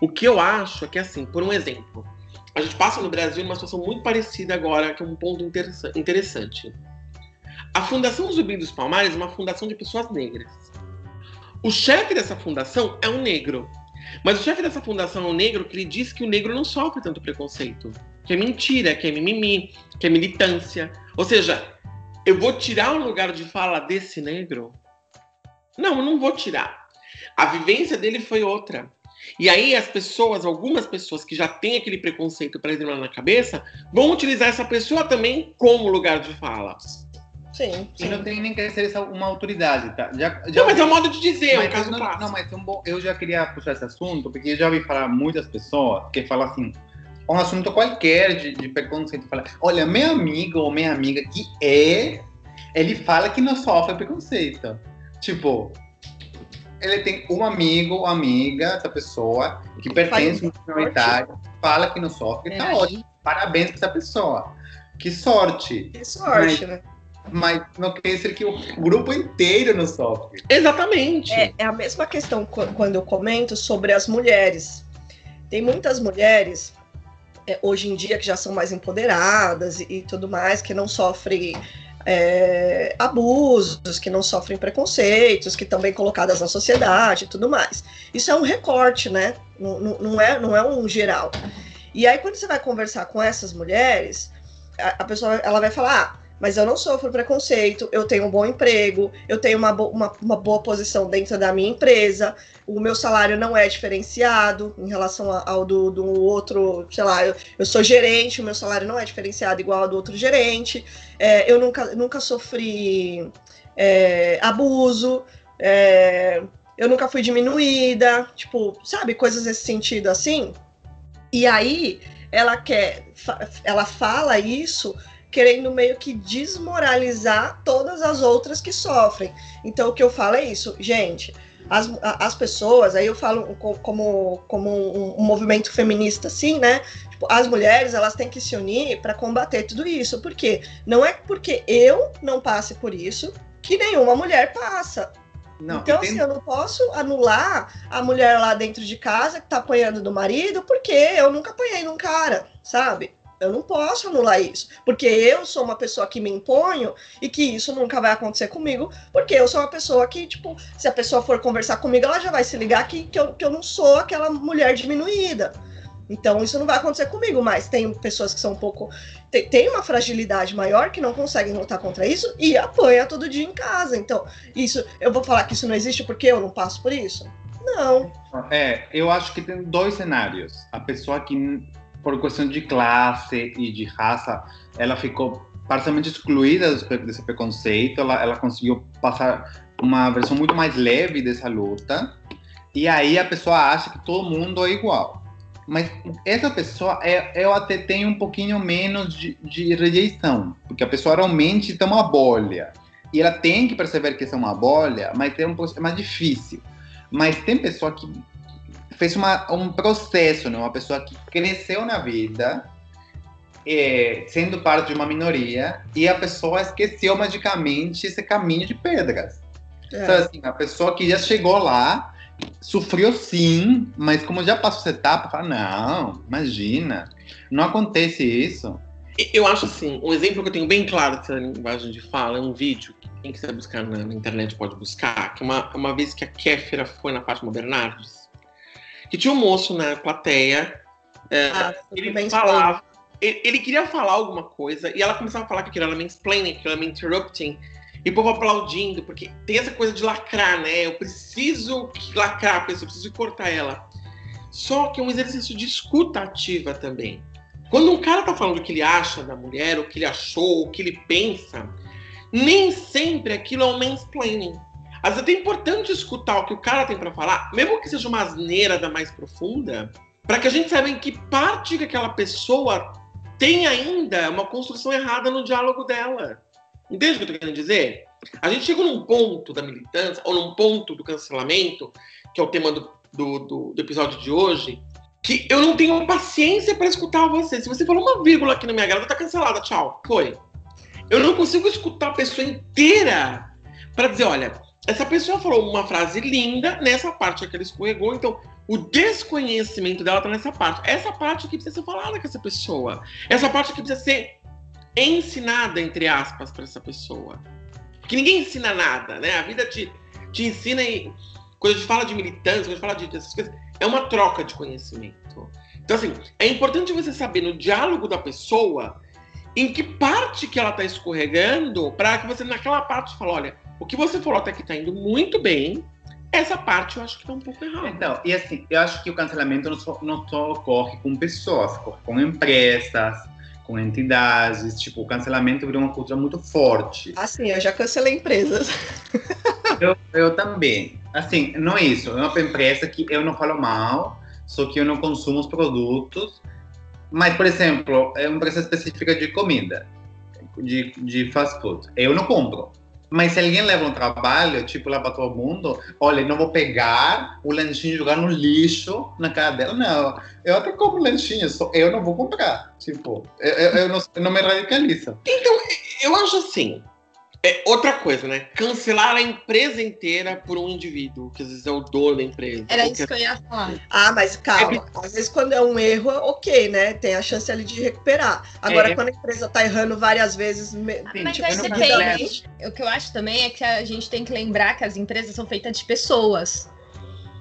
A: O que eu acho é que, assim, por um exemplo, a gente passa no Brasil numa situação muito parecida agora, que é um ponto interessante. A Fundação Zumbi dos Palmares é uma fundação de pessoas negras. O chefe dessa fundação é um negro. Mas o chefe dessa fundação é um negro que ele diz que o negro não sofre tanto preconceito. Que é mentira, que é mimimi, que é militância. Ou seja, eu vou tirar o lugar de fala desse negro? Não, eu não vou tirar. A vivência dele foi outra. E aí as pessoas, algumas pessoas que já têm aquele preconceito para lá na cabeça, vão utilizar essa pessoa também como lugar de fala.
B: Sim,
D: E
B: sim.
D: não tem nem que ser essa uma autoridade, tá? Já,
A: Não, mas é um modo de dizer, é um
D: Mas
A: caso
D: não, não, mas é um bom, eu já queria puxar esse assunto, porque eu já ouvi falar muitas pessoas que falam assim, um assunto qualquer de, de preconceito, fala, olha, meu amigo ou minha amiga que é, ele fala que não sofre preconceito. Tipo, ele tem um amigo ou amiga, essa pessoa, que pertence a um minoritário, fala que não sofre, tá
C: Verdade.
D: ótimo, parabéns pra essa pessoa. Que sorte.
B: Que sorte, né?
D: Mas não quer dizer que o grupo inteiro não sofre.
A: Exatamente.
B: É, é a mesma questão qu- quando eu comento sobre as mulheres. Tem muitas mulheres, é, hoje em dia, que já são mais empoderadas e, e tudo mais, que não sofrem é, abusos, que não sofrem preconceitos, que estão bem colocadas na sociedade e tudo mais. Isso é um recorte, né? Não, não- é, não é um geral. E aí, quando você vai conversar com essas mulheres, a, a pessoa ela vai falar. Ah, mas eu não sofro preconceito, eu tenho um bom emprego, eu tenho uma, bo- uma, uma boa posição dentro da minha empresa, o meu salário não é diferenciado em relação ao do, do outro, sei lá, eu, eu sou gerente, o meu salário não é diferenciado igual ao do outro gerente, é, eu nunca, nunca sofri é, abuso, é, eu nunca fui diminuída, tipo, sabe, coisas nesse sentido assim. E aí ela quer, ela fala isso querendo meio que desmoralizar todas as outras que sofrem. Então o que eu falo é isso, gente. As, as pessoas, aí eu falo co- como, como um, um movimento feminista, assim, né? Tipo, as mulheres elas têm que se unir para combater tudo isso. Por quê? Não é porque eu não passe por isso que nenhuma mulher passa.
D: Não,
B: então, assim, eu não posso anular a mulher lá dentro de casa que tá apanhando do marido, porque eu nunca apanhei num cara, sabe? Eu não posso anular isso, porque eu sou uma pessoa que me imponho e que isso nunca vai acontecer comigo, porque eu sou uma pessoa que, tipo, se a pessoa for conversar comigo, ela já vai se ligar que, que, eu, que eu não sou aquela mulher diminuída. Então, isso não vai acontecer comigo, mas tem pessoas que são um pouco. Tem, tem uma fragilidade maior que não conseguem lutar contra isso e apanha todo dia em casa. Então, isso. Eu vou falar que isso não existe porque eu não passo por isso? Não.
D: É, eu acho que tem dois cenários. A pessoa que, por questão de classe e de raça, ela ficou parcialmente excluída desse pre- desse preconceito, ela, ela conseguiu passar uma versão muito mais leve dessa luta, e aí a pessoa acha que todo mundo é igual. Mas essa pessoa, é, eu até tenho um pouquinho menos de, de rejeição, porque a pessoa realmente tem uma bolha. E ela tem que perceber que isso é uma bolha, mas é um é mais difícil. Mas tem pessoa que fez uma, um processo, né? uma pessoa que cresceu na vida, é, sendo parte de uma minoria, e a pessoa esqueceu magicamente esse caminho de pedras. Então,
B: É.
D: assim, a pessoa que já chegou lá, sofreu sim, mas como já passou essa etapa, fala, não, imagina, não acontece isso.
A: Eu acho assim, um exemplo que eu tenho bem claro dessa linguagem de fala é um vídeo que quem quiser buscar na, na internet pode buscar, que é uma, uma vez que a Kéfera foi na Fátima Bernardes, que tinha um moço na plateia, é,
B: Ah,
A: ele falava, ele, ele queria falar alguma coisa e ela começava a falar que aquilo era mansplaining, que aquilo era me interrupting, e o povo aplaudindo, porque tem essa coisa de lacrar, né? Eu preciso lacrar a pessoa, eu preciso cortar ela. Só que é um exercício de escuta ativa também. Quando um cara tá falando o que ele acha da mulher, o que ele achou, o que ele pensa, nem sempre aquilo é um mansplaining. Às vezes é importante escutar o que o cara tem para falar, mesmo que seja uma asneira da mais profunda, para que a gente saiba em que parte que aquela pessoa tem ainda uma construção errada no diálogo dela. Entende o que eu tô querendo dizer? A gente chegou num ponto da militância, ou num ponto do cancelamento, que é o tema do, do, do, do episódio de hoje, que eu não tenho paciência para escutar você. Se você falou uma vírgula aqui na minha grada, tá cancelada, tchau. Foi. Eu não consigo escutar a pessoa inteira para dizer, olha, essa pessoa falou uma frase linda nessa parte que ela escorregou, então o desconhecimento dela tá nessa parte. Essa parte aqui precisa ser falada com essa pessoa. Essa parte aqui precisa ser ensinada, entre aspas, para essa pessoa. Porque ninguém ensina nada, né? A vida te, te ensina e. Quando a gente fala de militância, quando a gente fala de, dessas coisas, é uma troca de conhecimento. Então, assim, é importante você saber no diálogo da pessoa em que parte que ela tá escorregando, para que você, naquela parte, fale: olha, o que você falou até que tá indo muito bem, essa parte eu acho que tá um pouco errada.
D: Então, e assim, eu acho que o cancelamento não só, não só ocorre com pessoas, ocorre com empresas, com entidades. Tipo, o cancelamento virou uma cultura muito forte.
B: Assim, eu já cancelei empresas. <laughs>
D: Eu, eu também. Assim, não é isso. É uma empresa que eu não falo mal, só que eu não consumo os produtos. Mas, por exemplo, é uma empresa específica de comida, de, de fast food. Eu não compro. Mas se alguém leva um trabalho, tipo, lá para todo mundo, olha, não vou pegar o lanchinho e jogar no lixo na cara dela. Não, eu até compro lanchinho, só eu não vou comprar. Tipo, eu, eu, eu não, não me radicalizo.
A: Eu acho assim. É outra coisa, né? Cancelar a empresa inteira por um indivíduo, que às vezes é o dono da empresa.
C: Era isso que eu ia falar.
B: Ah, mas calma. Às vezes, quando é um erro, ok, né? Tem a chance ali de recuperar. Agora,
D: É.
B: quando a empresa tá errando várias vezes. me-
D: Sim,
C: Mas
D: tipo,
C: depende. O que eu acho também é que a gente tem que lembrar que as empresas são feitas de pessoas.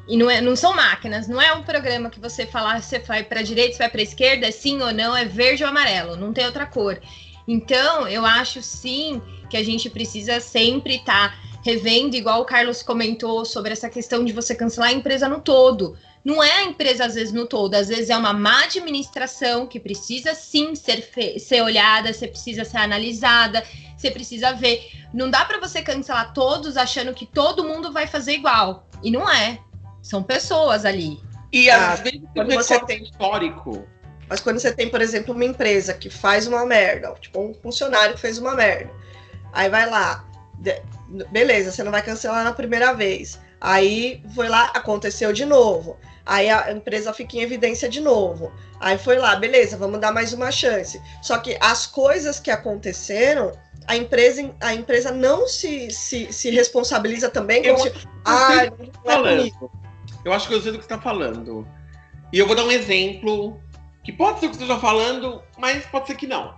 C: E não, é, não são máquinas, não é um programa que você falar, você vai para direita, você vai para esquerda, é sim ou não, é verde ou amarelo, não tem outra cor. Então, eu acho sim que a gente precisa sempre estar revendo, igual o Carlos comentou sobre essa questão de você cancelar a empresa no todo. Não é a empresa, às vezes, no todo, às vezes é uma má administração que precisa sim ser, fe- ser olhada, você precisa ser analisada, você precisa ver. Não dá para você cancelar todos achando que todo mundo vai fazer igual. E não é. São pessoas ali.
A: E
B: Ah,
A: às vezes
B: quando você tem-
A: histórico.
B: Mas quando você tem, por exemplo, uma empresa que faz uma merda, tipo um funcionário que fez uma merda, aí vai lá, beleza, você não vai cancelar na primeira vez. Aí foi lá, aconteceu de novo. Aí a empresa fica em evidência de novo. Aí foi lá, beleza, vamos dar mais uma chance. Só que as coisas que aconteceram, a empresa, a empresa não se, se, se responsabiliza também
A: Eu
B: como tipo, ah, não é
A: falando. Eu acho que eu sei do que você está falando. E eu vou dar um exemplo que pode ser o que você esteja falando, mas pode ser que não.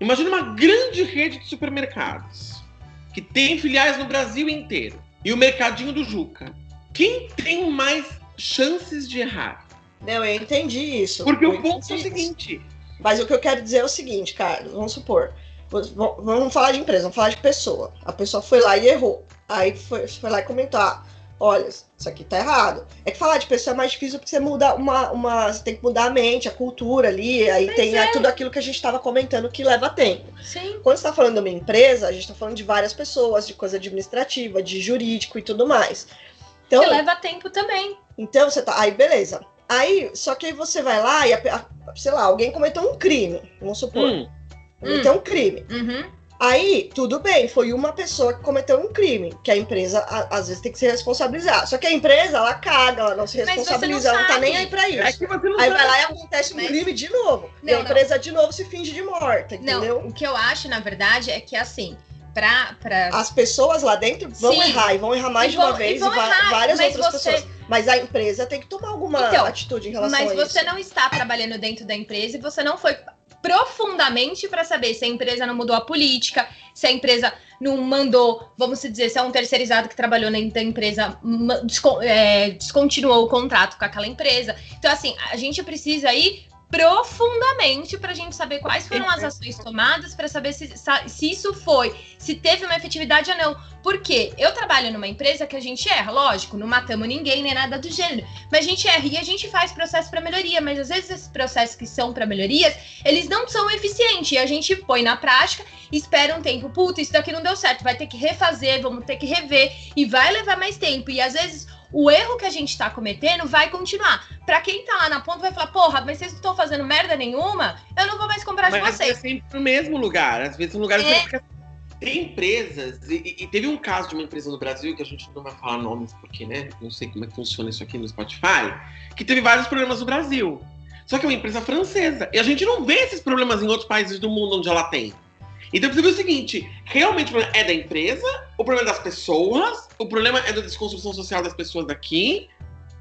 A: Imagina uma grande rede de supermercados que tem filiais no Brasil inteiro e o mercadinho do Juca. Quem tem mais chances de errar?
B: Não, eu entendi isso.
A: Porque o ponto é o
B: isso.
A: seguinte:
B: Mas o que eu quero dizer é o seguinte, Carlos, vamos supor. Vamos falar de empresa, vamos falar de pessoa. A pessoa foi lá e errou. Aí foi, foi lá e comentou: ah, olha, isso aqui tá errado. É que falar de pessoa é mais difícil porque você muda uma. uma você tem que mudar a mente, a cultura ali, aí tem é, tudo aquilo que a gente estava comentando que leva tempo.
C: Sim.
B: Quando você está falando de uma empresa, a gente está falando de várias pessoas, de coisa administrativa, de jurídico e tudo mais. Então,
C: Que leva tempo também.
B: então você tá. Aí, beleza. Aí, só que aí você vai lá e, a- a- sei lá, alguém cometeu um crime, vamos supor.
A: hum,
B: Cometeu um crime.
C: Uhum.
B: Aí, tudo bem, foi uma pessoa que cometeu um crime, que a empresa a- às vezes tem que se responsabilizar. Só que a empresa, ela caga, ela não se
C: Mas você
B: responsabiliza,
C: não
B: ela não tá nem aí pra isso.
A: é que você não
B: Aí
A: sabe.
B: vai lá e acontece um
C: Mas-
B: crime de novo. e
C: Não,
B: a empresa de novo se finge de morta, entendeu?
C: Não, o que eu acho, na verdade, é que assim, pra. pra...
B: As pessoas lá dentro vão
C: Sim.
B: errar e vão errar mais
C: E
B: de uma
C: vão- e
B: vez e,
C: vão errar,
B: várias
C: mas
B: outras
C: você-
B: pessoas. Mas a empresa tem que tomar alguma
C: Então,
B: atitude em relação
C: Mas
B: a
C: você
B: isso.
C: não está trabalhando dentro da empresa e você não foi profundamente para saber se a empresa não mudou a política, se a empresa não mandou, vamos dizer, se é um terceirizado que trabalhou da empresa, é, descontinuou o contrato com aquela empresa. Então, assim, a gente precisa ir profundamente para a gente saber quais foram as ações tomadas para saber se, se isso foi, se teve uma efetividade ou não. Porque eu trabalho numa empresa que a gente erra, lógico, não matamos ninguém nem nada do gênero, mas a gente erra e a gente faz processo para melhoria, mas às vezes esses processos que são para melhorias, eles não são eficientes e a gente põe na prática, espera um tempo, puta, isso daqui não deu certo, vai ter que refazer, vamos ter que rever e vai levar mais tempo. E às vezes o erro que a gente tá cometendo vai continuar. Pra quem tá lá na ponta vai falar, porra, mas vocês não estão fazendo merda nenhuma, eu não vou mais comprar de
A: Mas é
C: vocês.
A: sempre no mesmo lugar. Às vezes no lugar
C: É.
A: tem empresas, e, e teve um caso de uma empresa no Brasil, que a gente não vai falar nomes porque, né? Não sei como é que funciona isso aqui no Spotify, que teve vários problemas no Brasil. Só que é uma empresa francesa. E a gente não vê esses problemas em outros países do mundo onde ela tem. Então precisa ver o seguinte: realmente o problema é da empresa, o problema é das pessoas, o problema é da desconstrução social das pessoas daqui.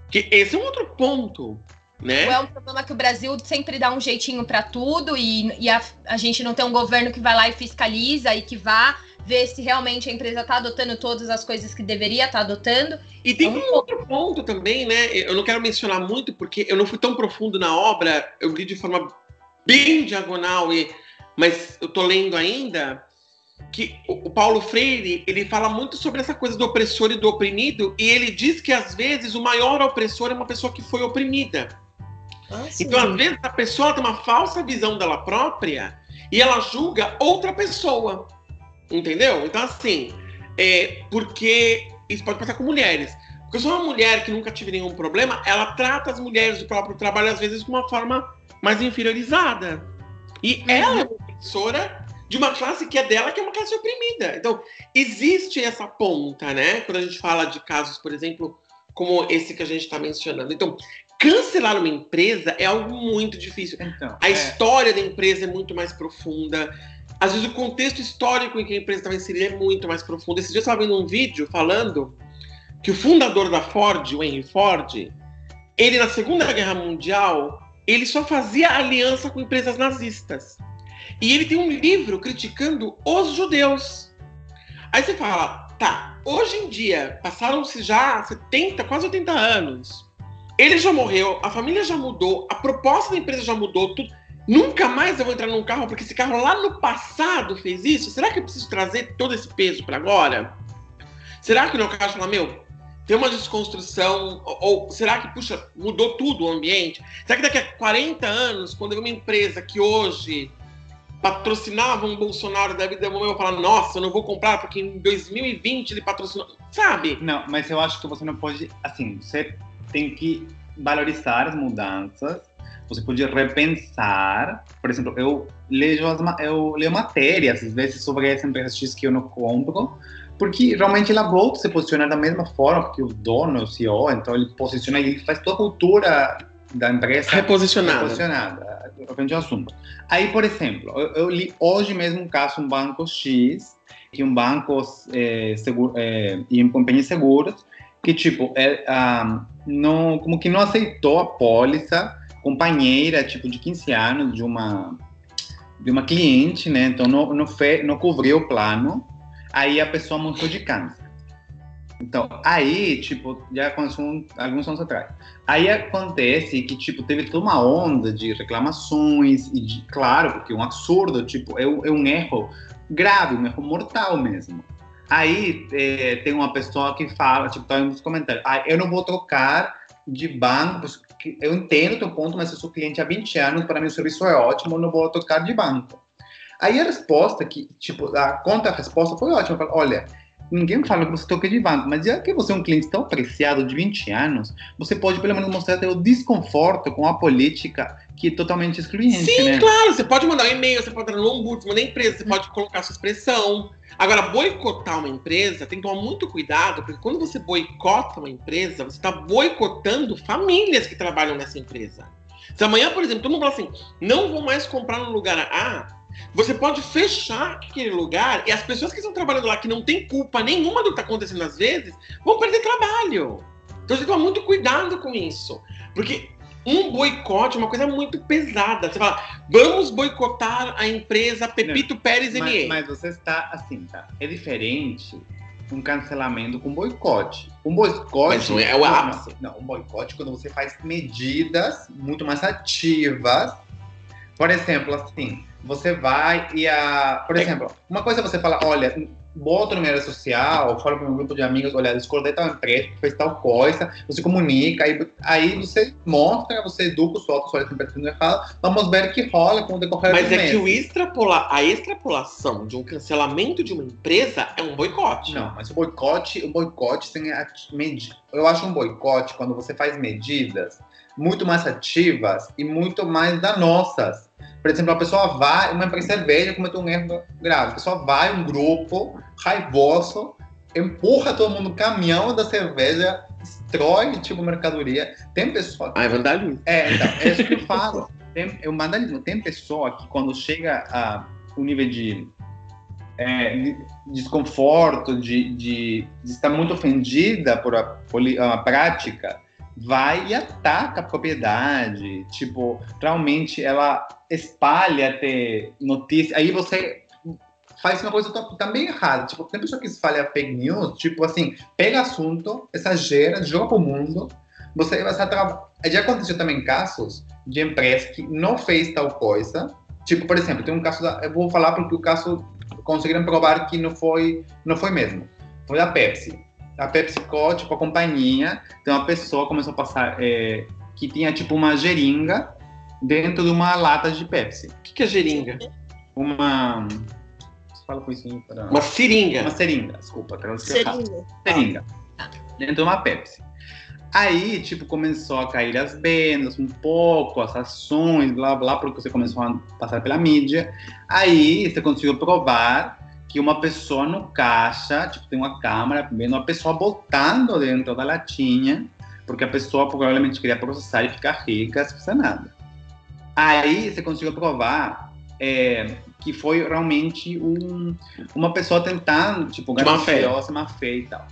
A: Que esse é um outro ponto, né?
C: Ou é um problema que o Brasil sempre dá um jeitinho pra tudo e, e a, a gente não tem um governo que vai lá e fiscaliza e que vá ver se realmente a empresa tá adotando todas as coisas que deveria estar adotando.
A: E tem
C: um
A: um outro ponto também, né? Eu não quero mencionar muito, porque eu não fui tão profundo na obra, eu li de forma bem diagonal, e, mas eu tô lendo ainda, que o Paulo Freire, ele fala muito sobre essa coisa do opressor e do oprimido, e ele diz que às vezes o maior opressor é uma pessoa que foi oprimida.
B: Ah.
A: Então, às vezes, a pessoa tem uma falsa visão dela própria e ela julga outra pessoa. Entendeu? Então, assim, é, porque isso pode passar com mulheres. Porque eu sou uma mulher que nunca tive nenhum problema, ela trata as mulheres do próprio trabalho, às vezes, de uma forma mais inferiorizada. E ela é uma opressora de uma classe que é dela, que é uma classe oprimida. Então, existe essa ponta, né? Quando a gente fala de casos, por exemplo, como esse que a gente está mencionando. Então, cancelar uma empresa é algo muito difícil.
D: Então,
A: A
D: é,
A: história da empresa é muito mais profunda. Às vezes o contexto histórico em que a empresa estava inserida é muito mais profundo. Esses dias eu estava vendo um vídeo falando que o fundador da Ford, o Henry Ford, ele na Segunda Guerra Mundial, ele só fazia aliança com empresas nazistas. E ele tem um livro criticando os judeus. Aí você fala, tá, hoje em dia, passaram-se já 70, quase 80 anos. Ele já morreu, a família já mudou, a proposta da empresa já mudou, tudo. Nunca mais eu vou entrar num carro porque esse carro lá no passado fez isso. Será que eu preciso trazer todo esse peso para agora? Será que no caso fala, meu, tem uma desconstrução? Ou, ou será que, puxa, mudou tudo o ambiente? Será que daqui a 40 anos, quando eu uma empresa que hoje patrocinava um Bolsonaro da vida, eu falar, nossa, eu não vou comprar porque em 2020 ele patrocinou. Sabe?
D: Não, mas eu acho que você não pode. Assim, você tem que valorizar as mudanças. Você pode repensar. Por exemplo, eu leio, as, eu leio matérias, às vezes, sobre essa empresa X que eu não compro, porque realmente ela volta a se posicionar da mesma forma, porque o dono, o CEO, então ele posiciona e faz toda a cultura da empresa
A: Reposicionada.
D: posicionada, frente ao assunto. Aí, por exemplo, eu, eu li hoje mesmo um caso, um banco X, que um banco é, seguro, é, e em companhia de seguros, que tipo, é, ah, não, como que não aceitou a póliza companheira, tipo, de 15 anos de uma de uma cliente, né? Então não, não, fe, não cobriu o plano, aí a pessoa morreu de câncer. Então, aí, tipo, já aconteceu alguns anos atrás. Aí acontece que, tipo, teve toda uma onda de reclamações e, de, claro, porque é um absurdo, tipo, é, é um erro grave, um erro mortal mesmo. Aí eh, tem uma pessoa que fala, tipo, tá nos comentários, ah, eu não vou trocar de banco, eu entendo o teu ponto, mas eu sou cliente há 20 anos, para mim o serviço é ótimo, eu não vou trocar de banco. Aí a resposta, que, tipo, a contra-resposta foi ótima, fala, olha, ninguém fala que você troca de banco, mas já que você é um cliente tão apreciado de 20 anos, você pode pelo menos mostrar teu desconforto com a política que é totalmente excluinte,
A: Sim,
D: né?
A: claro, você pode mandar um e-mail, você pode entrar no ombudsman da empresa, você pode colocar sua expressão. Agora, boicotar uma empresa tem que tomar muito cuidado, porque quando você boicota uma empresa, você está boicotando famílias que trabalham nessa empresa. Se amanhã, por exemplo, todo mundo fala assim, não vou mais comprar no lugar A, Você pode fechar aquele lugar e as pessoas que estão trabalhando lá, que não têm culpa nenhuma do que está acontecendo às vezes, vão perder trabalho. Então você toma muito cuidado com isso. Porque um boicote é uma coisa muito pesada. Você fala, vamos boicotar a empresa Pepito Pérez
D: Mas,
A: ME.
D: mas você está assim, tá? É diferente um cancelamento com boicote. Um boicote.
A: Mas não é o ápice.
D: Não, um boicote é quando você faz medidas muito mais ativas. Por exemplo, assim, você vai e a. Por
A: É.
D: exemplo, uma coisa é você fala, olha, bota minha rede social, fala para um grupo de amigos, olha, discordei tal empresa, fez tal coisa, você comunica, aí, aí você mostra, você educa os outros, olha, empresa fazendo errado, vamos ver o que rola com o decorrer
A: Mas
D: do
A: é
D: mês.
A: que o extrapola, a extrapolação de um cancelamento de uma empresa é um boicote.
D: Não, mas o boicote, o boicote tem a Eu acho um boicote quando você faz medidas muito mais ativas e muito mais danosas. Por exemplo, a pessoa vai, uma empresa de cerveja cometeu um erro grave. A pessoa vai, um grupo raivoso, empurra todo mundo no caminhão da cerveja, destrói tipo mercadoria. Tem pessoa
A: Ah, é vandalismo.
D: é, então, é isso que eu falo. Tem, é o vandalismo. Tem pessoa que quando chega a um nível de, é, de desconforto, de, de, de estar muito ofendida por a, a prática, vai e ataca a propriedade. Tipo, realmente ela espalha até notícia. Aí você faz uma coisa também errada. Tipo, tem pessoa que espalha fake news, tipo assim, pega assunto, exagera, joga pro mundo. Você vai estar já aconteceu também casos de empresa que não fez tal coisa. Tipo, por exemplo, tem um caso da, eu vou falar porque o caso conseguiram provar que não foi, não foi mesmo. Foi da Pepsi. A PepsiCo, tipo, a companhia, tem uma pessoa que começou a passar é, que tinha tipo uma geringa dentro de uma lata de Pepsi.
A: O que, que é geringa?
D: Uma Você fala com isso para
A: Uma seringa.
D: uma seringa, desculpa, tradução errada.
B: Seringa.
D: seringa. Dentro de uma Pepsi. Aí, tipo, começou a cair as vendas um pouco, as ações, blá blá, porque você começou a passar pela mídia. Aí você conseguiu provar que uma pessoa no caixa, tipo, tem uma câmera vendo uma pessoa botando dentro da latinha, porque a pessoa provavelmente queria processar e ficar rica sem fazer nada. Aí você conseguiu provar é, que foi realmente um, uma pessoa tentando, tipo, gananciosa, má fé e tal.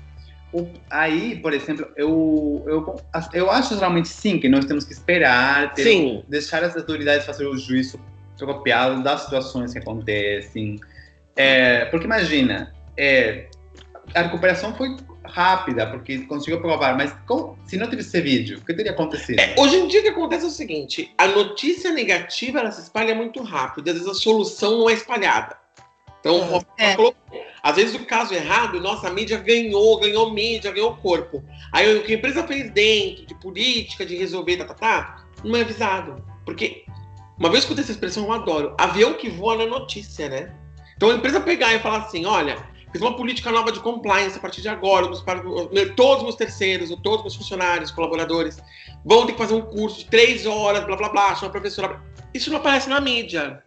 D: O- aí, por exemplo, eu, eu, eu acho realmente sim que nós temos que esperar, ter,
A: Sim.
D: deixar as autoridades fazer o juízo apropriado das situações que acontecem. É, porque imagina, é, a recuperação foi rápida, porque conseguiu provar, mas com- se não tivesse esse vídeo, o que teria acontecido?
A: É, hoje em dia o que acontece é o seguinte: a notícia negativa ela se espalha muito rápido, às vezes a solução não é espalhada. Então,
C: É.
A: falou, às vezes o caso errado, nossa, a mídia ganhou, ganhou mídia, ganhou corpo. Aí o que a empresa fez dentro, de política, de resolver, tá, tá, tá, não é avisado. Porque, uma vez que eu escutei essa expressão, eu adoro. Avião que voa na notícia, né? Então a empresa pegar e falar assim, olha, fiz uma política nova de compliance a partir de agora, para- todos os terceiros, todos os meus funcionários, colaboradores, vão ter que fazer um curso de três horas, blá blá blá, chama a professora. Isso não aparece na mídia.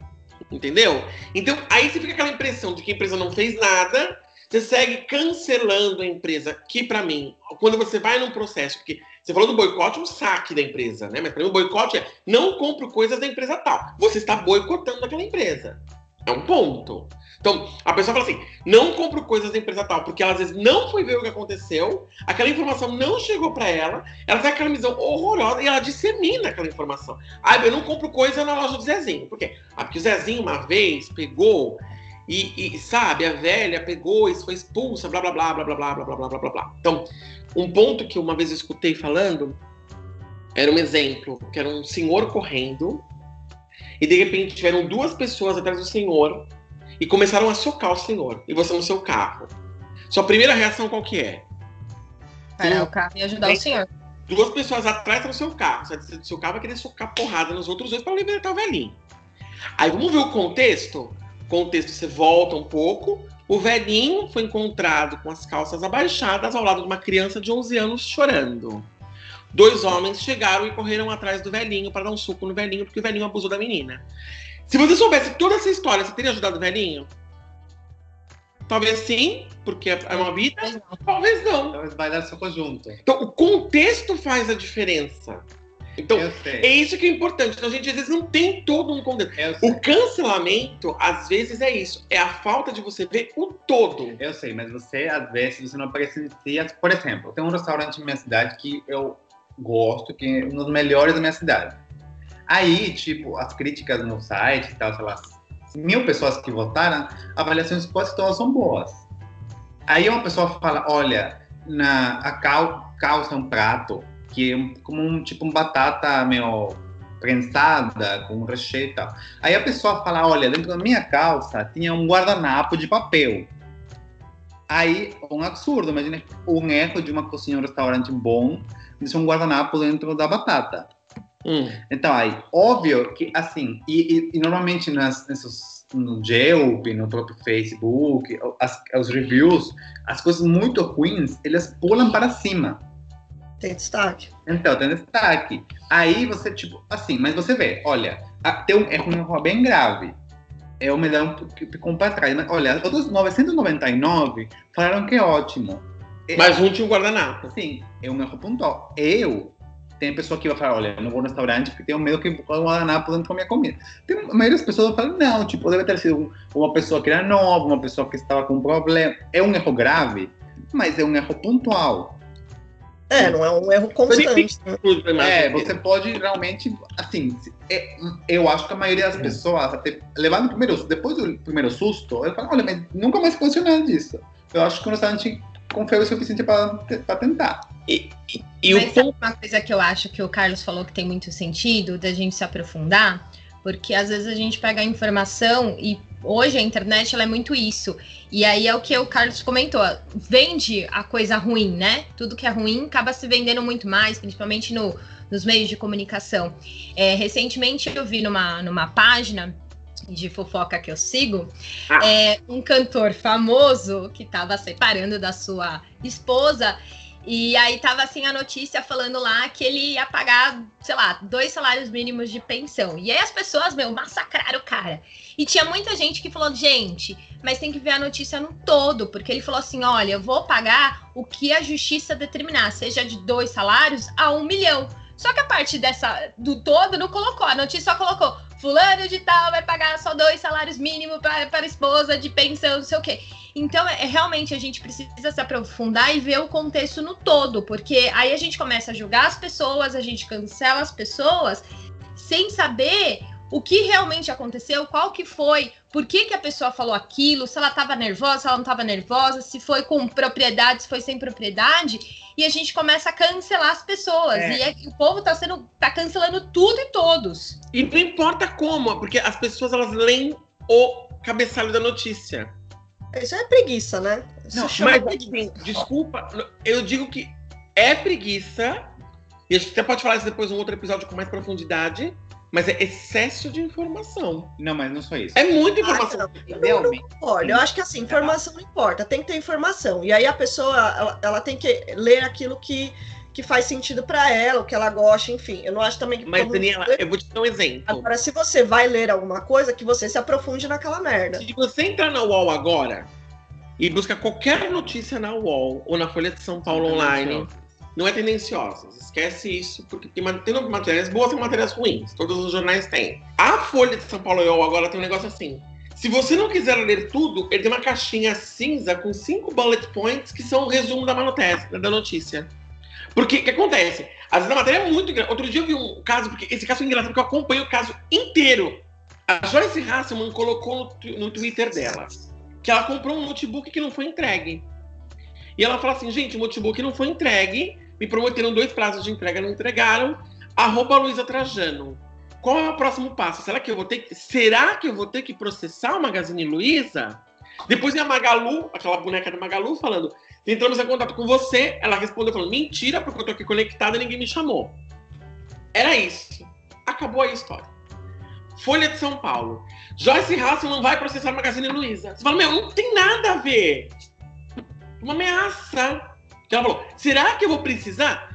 A: Entendeu? Então, aí você fica aquela impressão de que a empresa não fez nada, você segue cancelando a empresa, que pra mim, quando você vai num processo, porque você falou do boicote, um saque da empresa, né? Mas pra mim o boicote é não compro coisas da empresa tal. Você está boicotando aquela empresa. É um ponto. Então, a pessoa fala assim: não compro coisas da empresa tal, porque ela às vezes não foi ver o que aconteceu, aquela informação não chegou pra ela, ela tem aquela visão horrorosa e ela dissemina aquela informação. Ah, eu não compro coisa na loja do Zezinho. Por quê? Ah, porque o Zezinho uma vez pegou e, e, sabe, a velha pegou e foi expulsa, blá blá blá blá blá blá blá blá blá blá blá. Então, um ponto que uma vez eu escutei falando era um exemplo, que era um senhor correndo e de repente tiveram duas pessoas atrás do senhor e começaram a socar o senhor e você no seu carro. Sua primeira reação qual que é?
C: Parar o carro e ajudar o senhor.
A: duas pessoas atrás no seu carro. Você do seu carro vai querer socar porrada nos outros dois para libertar o velhinho. Aí vamos ver o contexto? O contexto você volta um pouco. O velhinho foi encontrado com as calças abaixadas ao lado de uma criança de 11 anos chorando. Dois homens chegaram e correram atrás do velhinho para dar um suco no velhinho, porque o velhinho abusou da menina. Se você soubesse toda essa história, você teria ajudado o velhinho? Talvez sim, porque é uma vida. Talvez não.
D: Talvez vai dar seu conjunto.
A: Então, o contexto faz a diferença. Então, é isso que é importante. Então, a gente às vezes não tem todo um contexto. O cancelamento, às vezes, é isso. É a falta de você ver o todo.
D: Eu sei, mas você, às vezes, você não presencia. Por exemplo, tem um restaurante na minha cidade que eu gosto, que é um dos melhores da minha cidade. Aí, tipo, as críticas no site e tal, sei lá, mil pessoas que votaram, avaliações quase todas são boas. Aí uma pessoa fala, olha, na, a cal, calça é um prato, que é um- como um, tipo um batata meio prensada, com recheio e tal. Aí a pessoa fala, olha, dentro da minha calça tinha um guardanapo de papel. Aí, um absurdo, imagina um erro de uma cozinha, um restaurante bom, de um guardanapo dentro da batata.
A: Hum.
D: Então, aí, óbvio que, assim, e, e- e normalmente nas, nesses, no Yelp, no próprio Facebook, as, os reviews, as coisas muito ruins, eles pulam para cima.
B: Tem destaque.
D: Então, tem destaque. Aí você, tipo, assim, mas você vê, olha, a- tem um erro, um erro bem grave. Eu me dá um pouco para trás. Mas, olha, outros 999 falaram que é ótimo. É-
A: Mas um tinha um guardanapo.
D: Sim, é um erro pontual. Eu, tem pessoa que vai falar, olha, eu não vou no restaurante porque tenho medo que o guardanapo dentro da minha comida. Tem, a maioria das pessoas fala, não, tipo, deve ter sido um- uma pessoa que era nova, uma pessoa que estava com um problema. É um erro grave, mas é um erro pontual.
B: É, não é um erro constante.
D: É, você pode realmente, assim, é, eu acho que a maioria das pessoas, até levando o primeiro, depois do primeiro susto, ele fala, olha, mas nunca mais aconteceu nada disso. Eu acho que o restaurante confiou o suficiente para tentar.
A: E o
C: Mas sabe
A: ponto.
C: uma coisa que eu acho que o Carlos falou que tem muito sentido da gente se aprofundar? Porque às vezes a gente pega a informação e hoje a internet ela é muito isso. E aí é o que o Carlos comentou, vende a coisa ruim, né? Tudo que é ruim acaba se vendendo muito mais, principalmente no, nos meios de comunicação. É, recentemente eu vi numa, numa página de fofoca que eu sigo,
A: Ah.
C: é, um cantor famoso que estava separando da sua esposa e aí tava assim a notícia falando lá que ele ia pagar, sei lá, dois salários mínimos de pensão. E aí as pessoas, meu, massacraram o cara. E tinha muita gente que falou, gente, mas tem que ver a notícia no todo, porque ele falou assim: olha, eu vou pagar o que a justiça determinar, seja de dois salários a um milhão. Só que a parte dessa do todo não colocou, a notícia só colocou: fulano de tal vai pagar só dois salários mínimos para a esposa de pensão, não sei o quê. Então, é, realmente a gente precisa se aprofundar e ver o contexto no todo, porque aí a gente começa a julgar as pessoas, a gente cancela as pessoas sem saber o que realmente aconteceu, qual que foi, por que, que a pessoa falou aquilo, se ela estava nervosa, se ela não estava nervosa, se foi com propriedade, se foi sem propriedade, e a gente começa a cancelar as pessoas.
D: É.
C: E é- o povo tá sendo tá cancelando tudo e todos.
A: E não importa como, porque as pessoas elas leem o cabeçalho da notícia.
B: Isso é preguiça, né? Isso
A: Não,
B: chama
A: mas
B: preguiça.
A: assim, desculpa, eu digo que é preguiça, e a gente até pode falar isso depois em um outro episódio com mais profundidade, mas é excesso de informação.
D: Não, mas não só isso.
A: É muita
B: Ah,
A: informação.
B: não,
D: Idealmente.
B: concordo. Eu acho que assim, informação não importa, tem que ter informação. E aí a pessoa, ela, ela tem que ler aquilo que, que faz sentido pra ela, o que ela gosta, enfim. Eu não acho também que.
A: Mas, Daniela, eu vou te dar um exemplo.
B: Agora, se você vai ler alguma coisa, que você se aprofunde naquela merda.
A: Se você entrar na UOL agora e buscar qualquer notícia na UOL ou na Folha de São Paulo online, não é tendenciosa. Esquece isso, porque tem, tem matérias boas e matérias ruins. Todos os jornais têm. A Folha de São Paulo e agora tem um negócio assim. Se você não quiser ler tudo, ele tem uma caixinha cinza com cinco bullet points que são o resumo da manutenção, da notícia. Porque o que acontece? Às vezes a matéria é muito grande. Outro dia eu vi um caso, porque esse caso é engraçado, porque eu acompanho o caso inteiro. A Joyce Hasselman colocou no, no Twitter dela que ela comprou um notebook que não foi entregue. E ela fala assim, gente, o notebook não foi entregue, me prometeram dois prazos de entrega, não entregaram. Arroba Trajano. Qual é o próximo passo? Será que eu vou ter que. Será que eu vou ter que processar o Magazine Luiza? Depois vem a Magalu, aquela boneca da Magalu, falando: entramos em contato com você. Ela respondeu falando: mentira, porque eu tô aqui conectada e ninguém me chamou. Era isso. Acabou a história. Folha de São Paulo. Joyce Hasselman vai processar a Magazine Luiza. Você fala, meu, não tem nada a ver. Uma ameaça. Que ela falou, será que eu vou precisar?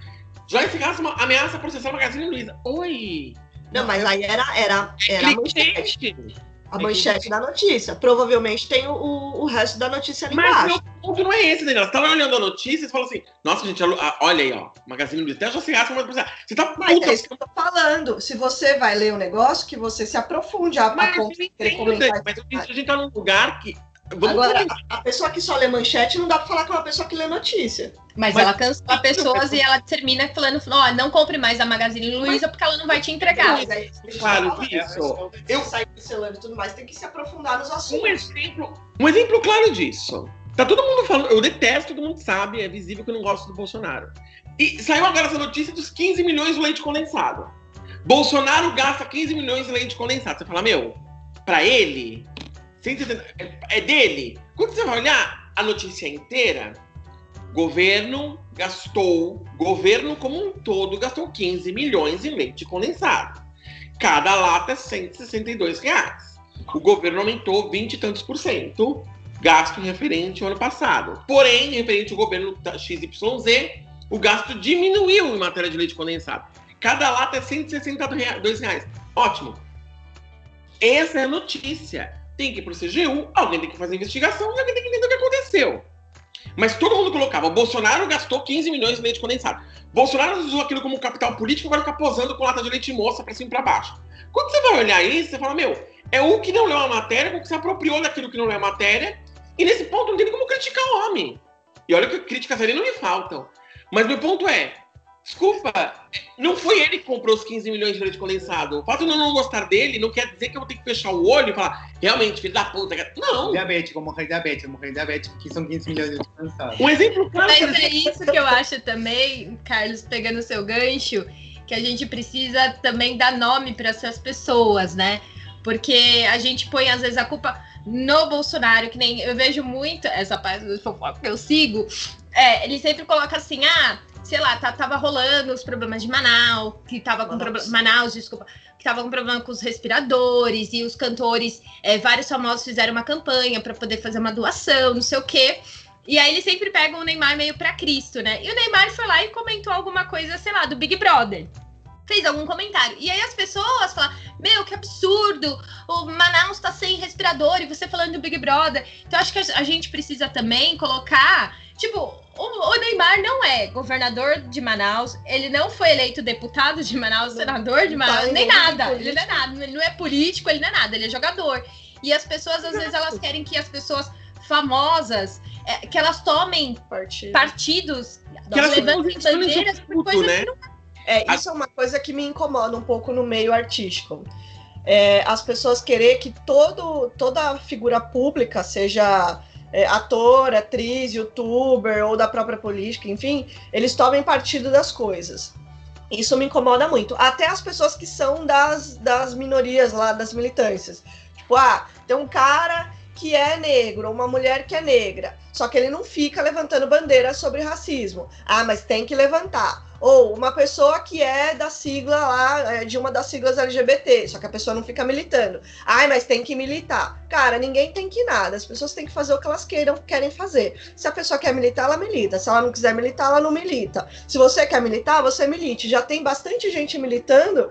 A: Joyce Hasselman ameaça processar a Magazine Luiza. Oi.
B: Não, mas aí era, era, era a manchete. A manchete da notícia. Provavelmente tem o, o, o resto da notícia ali
A: Mas
B: embaixo.
A: meu ponto não é esse, Daniela. Você tava olhando a notícia e falou assim: nossa, gente, a- olha aí, ó. Magazine Luiza até já se gasta, mas você tá
B: Mas
A: puta.
B: é isso que eu tô falando. Se você vai ler o negócio, que você se aprofunde a, a
A: Mas,
B: ponto
A: eu
B: de comentar.
A: Mas a gente tá num lugar que. Vamos
B: Agora,
A: combinar.
B: a pessoa que só lê manchete não dá pra falar com uma pessoa que lê notícia.
C: Mas,
A: Mas-
C: ela cancela pessoas e ela termina falando, ó, não compre mais a Magazine Luiza porque ela não vai te entregar.
B: Mas é que
A: Claro,
B: tá falando.
A: isso.
B: Eu
A: Eu-
B: sair cancelando e tudo mais, tem que se aprofundar nos
A: Um
B: assuntos.
A: exemplo, um exemplo claro disso. Tá todo mundo falando, eu detesto, todo mundo sabe, é visível que eu não gosto do Bolsonaro. E saiu agora essa notícia dos 15 milhões de leite condensado. Bolsonaro gasta 15 milhões de leite condensado. Você fala, meu, pra ele, 170, é, é dele. Quando você vai olhar a notícia inteira, governo gastou, governo como um todo gastou 15 milhões em leite condensado. Cada lata é 162 reais. O governo aumentou 20 e tantos por cento gasto referente ao ano passado. Porém, referente ao governo XYZ, o gasto diminuiu em matéria de leite condensado. Cada lata é 162 reais. Ótimo. Essa é a notícia. Tem que ir pro CGU, alguém tem que fazer investigação e alguém tem que entender o que aconteceu. Mas todo mundo colocava, o Bolsonaro gastou 15 milhões de leite condensado. Bolsonaro usou aquilo como capital político, agora fica posando com lata de leite moça pra cima e pra baixo. Quando você vai olhar isso, você fala, meu, é o que não leu a matéria, o que se apropriou daquilo que não leu a matéria, e nesse ponto não tem como criticar o homem. E olha que críticas ali não me faltam. Mas meu ponto é, desculpa, não foi ele que comprou os 15 milhões de leite condensado. O fato de eu não gostar dele não quer dizer que eu vou ter que fechar o olho e falar, realmente, filho da puta. Não.
D: Diabético, morrer diabético, morrer diabético, que são 15 milhões de cansados.
A: Um exemplo claro.
C: Mas é isso que eu acho também, Carlos, pegando o seu gancho, que a gente precisa também dar nome para essas pessoas, né? Porque a gente põe, às vezes, a culpa no Bolsonaro, que nem eu vejo muito essa página de fofoca que eu sigo, é, ele sempre coloca assim, ah, sei lá, tá- tava rolando os problemas de Manaus, que tava com
B: Manaus.
C: problema. Manaus, desculpa. Que tava com problema com os respiradores e os cantores, é, vários famosos fizeram uma campanha para poder fazer uma doação, não sei o quê. E aí eles sempre pegam o Neymar meio pra Cristo, né? E o Neymar foi lá e comentou alguma coisa, sei lá, do Big Brother. Fez algum comentário. E aí as pessoas falam: Meu, que absurdo! O Manaus tá sem respirador e você falando do Big Brother. Então acho que a gente precisa também colocar. Tipo, o, o Neymar não é governador de Manaus, ele não foi eleito deputado de Manaus, senador de
B: tá
C: Manaus, nem
B: em
C: nada. Ele não é nada, ele não é político, ele não é nada, ele é jogador. E as pessoas, às vezes, elas querem que as pessoas famosas, é, que elas tomem
B: Partido.
C: partidos,
A: Que elas
C: levantem bandeiras por coisas
A: né?
C: que não
B: É, isso é uma coisa que me incomoda um pouco no meio artístico. É, as pessoas querer que todo, toda figura pública, seja é, ator, atriz, youtuber ou da própria política, enfim, eles tomem partido das coisas. Isso me incomoda muito. Até as pessoas que são das, das minorias lá, das militâncias. Tipo, ah, tem um cara que é negro, uma mulher que é negra. Só que ele não fica levantando bandeira sobre racismo. Ah, mas tem que levantar. Ou uma pessoa que é da sigla lá, é, de uma das siglas LGBT, só que a pessoa não fica militando. Ai, mas tem que militar. Cara, ninguém tem que nada. As pessoas têm que fazer o que elas queiram, querem fazer. Se a pessoa quer militar, ela milita. Se ela não quiser militar, ela não milita. Se você quer militar, você milite. Já tem bastante gente militando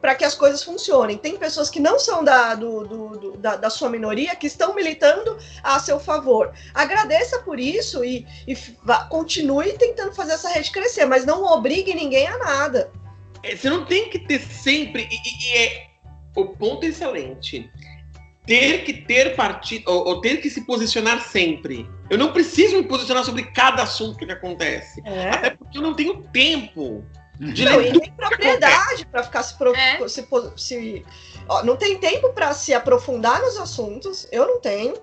B: para que as coisas funcionem. Tem pessoas que não são da, do, do- do- da, da sua minoria que estão militando a seu favor. Agradeça por isso e, e vá- continue tentando fazer essa rede crescer, mas não obrigue ninguém a nada.
A: É, Você não tem que ter sempre. E, e- e é o ponto é excelente. Ter que ter partido, ou, ou ter que se posicionar sempre. Eu não preciso me posicionar sobre cada assunto que acontece. Até porque eu não tenho tempo
B: Não, e nem propriedade para ficar se, pro-
C: É.
B: se, se- ó, não tem tempo para se aprofundar nos assuntos. Eu não tenho.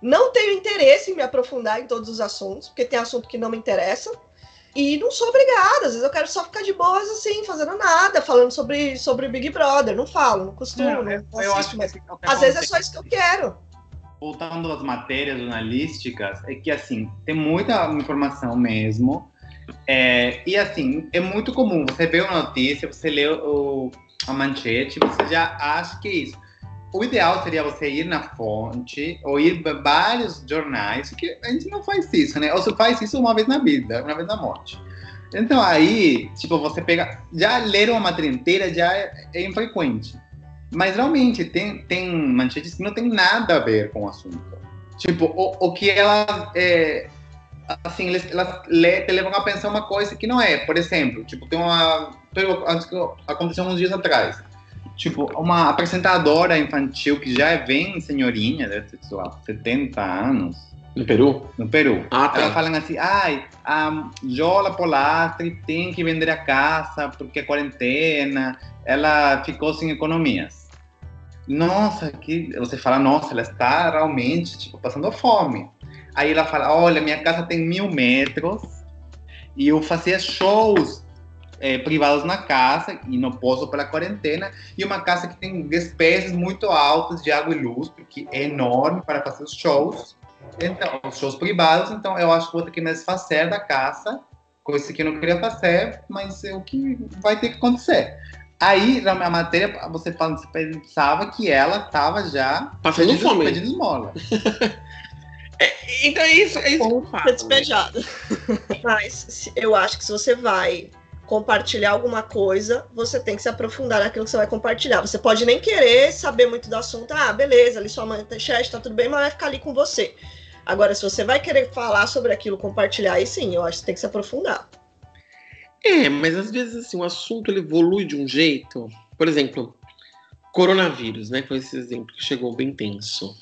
B: Não tenho interesse em me aprofundar em todos os assuntos, porque tem assunto que não me interessa. E não sou obrigada. Às vezes eu quero só ficar de boas assim, fazendo nada, falando sobre, sobre Big Brother. Não falo, não costumo,
D: Não,
B: não,
D: eu,
B: não
D: eu
B: assisto,
D: acho que
B: mas
D: assim, o que
B: às vezes é
D: acontece-
B: só isso que eu quero.
D: voltando às matérias jornalísticas, é que assim, tem muita informação mesmo. É, e assim, é muito comum. Você vê uma notícia, você lê o, a manchete, você já acha que é isso. O ideal seria você ir na fonte, ou ir para vários jornais, que a gente não faz isso, né? Ou você faz isso uma vez na vida, uma vez na morte. Então aí, tipo, você pega. Já ler uma matéria inteira já é, é infrequente. Mas realmente tem, tem manchetes que não tem nada a ver com o assunto. Tipo, o, o que elas é, assim, eles, elas te levam a pensar uma coisa que não é. Por exemplo, tipo, tem uma. Antes que aconteceu uns dias atrás. Tipo, uma apresentadora infantil que já é bem senhorinha, deve ter, sei lá, 70 anos.
A: No Peru?
D: No Peru.
A: Ah, tá.
D: Ela fala assim, ai, a Jola Polastri tem que vender a casa porque é quarentena, ela ficou sem economias. Nossa, que você fala, nossa, ela está realmente, tipo, passando fome. Aí ela fala, olha, minha casa tem mil metros e eu fazia shows é, privados na casa e não posso pela quarentena e uma casa que tem despesas muito altas de água e luz porque é enorme para fazer os shows. Então os shows privados então eu acho que vou ter que me desfazer da casa coisa que eu não queria fazer mas é o que vai ter que acontecer. Aí na matéria você pensava que ela estava já
A: passando fome.
D: pedindo esmola <laughs>
A: é, então é isso é isso que eu faço,
B: despejado né? <laughs> mas eu acho que se você vai compartilhar alguma coisa, você tem que se aprofundar naquilo que você vai compartilhar. Você pode nem querer saber muito do assunto. Ah, beleza, ali sua manchete, tá tudo bem, mas vai ficar ali com você. Agora, se você vai querer falar sobre aquilo, compartilhar, aí sim, eu acho que você tem que se aprofundar.
A: É, mas às vezes assim, o assunto ele evolui de um jeito. Por exemplo, coronavírus, né? Foi esse exemplo que chegou bem tenso.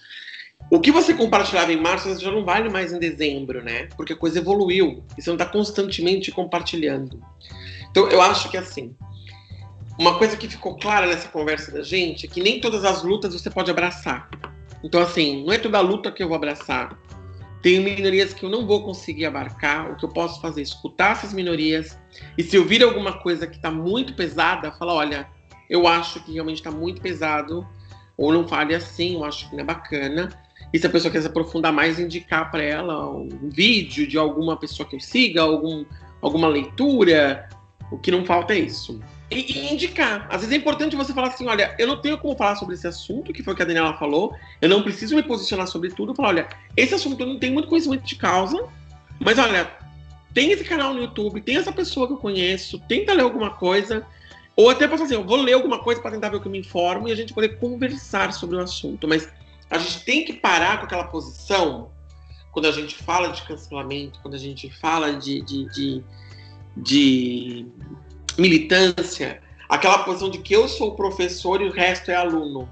A: O que você compartilhava em março já não vale mais em dezembro, né? Porque a coisa evoluiu e você não está constantemente compartilhando. Então, eu acho que assim, uma coisa que ficou clara nessa conversa da gente é que nem todas as lutas você pode abraçar. Então, assim, não é toda luta que eu vou abraçar. Tem minorias que eu não vou conseguir abarcar. O que eu posso fazer é escutar essas minorias. E se eu vir alguma coisa que está muito pesada, falar: olha, eu acho que realmente está muito pesado. Ou não fale assim, eu acho que não é bacana. E se a pessoa quer se aprofundar mais, indicar para ela um vídeo de alguma pessoa que eu siga, algum, alguma leitura, o que não falta é isso. E, e, indicar. Às vezes é importante você falar assim: olha, eu não tenho como falar sobre esse assunto, que foi o que a Daniela falou, eu não preciso me posicionar sobre tudo. Falar: olha, esse assunto eu não tenho muito conhecimento de causa, mas olha, tem esse canal no YouTube, tem essa pessoa que eu conheço, tenta ler alguma coisa. Ou até posso assim, eu vou ler alguma coisa para tentar ver o que eu me informo e a gente poder conversar sobre o assunto. Mas a gente tem que parar com aquela posição quando a gente fala de cancelamento, quando a gente fala de, de, de de militância, aquela posição de que eu sou professor e o resto é aluno.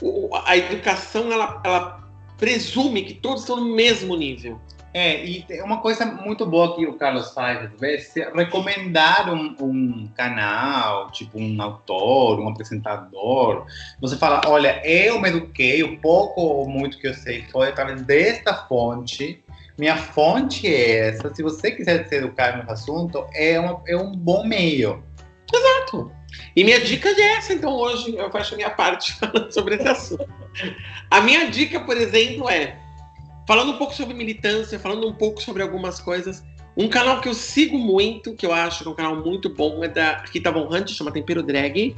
A: O, a educação ela, ela presume que todos estão no mesmo nível.
D: É, e uma coisa muito boa que o Carlos faz, às vezes, é recomendar um, um, canal, tipo um autor, um apresentador. Você fala, olha, eu me eduquei, o pouco ou muito que eu sei foi através desta fonte, minha fonte é essa. Se você quiser se educar no assunto, é, uma, é um bom meio.
A: Exato. E minha dica é essa, então hoje eu faço a minha parte <laughs> falando sobre esse assunto. A minha dica, por exemplo, é falando um pouco sobre militância, falando um pouco sobre algumas coisas. Um canal que eu sigo muito, que eu acho que é um canal muito bom, é da Rita Von Hunt, chama Tempero Drag.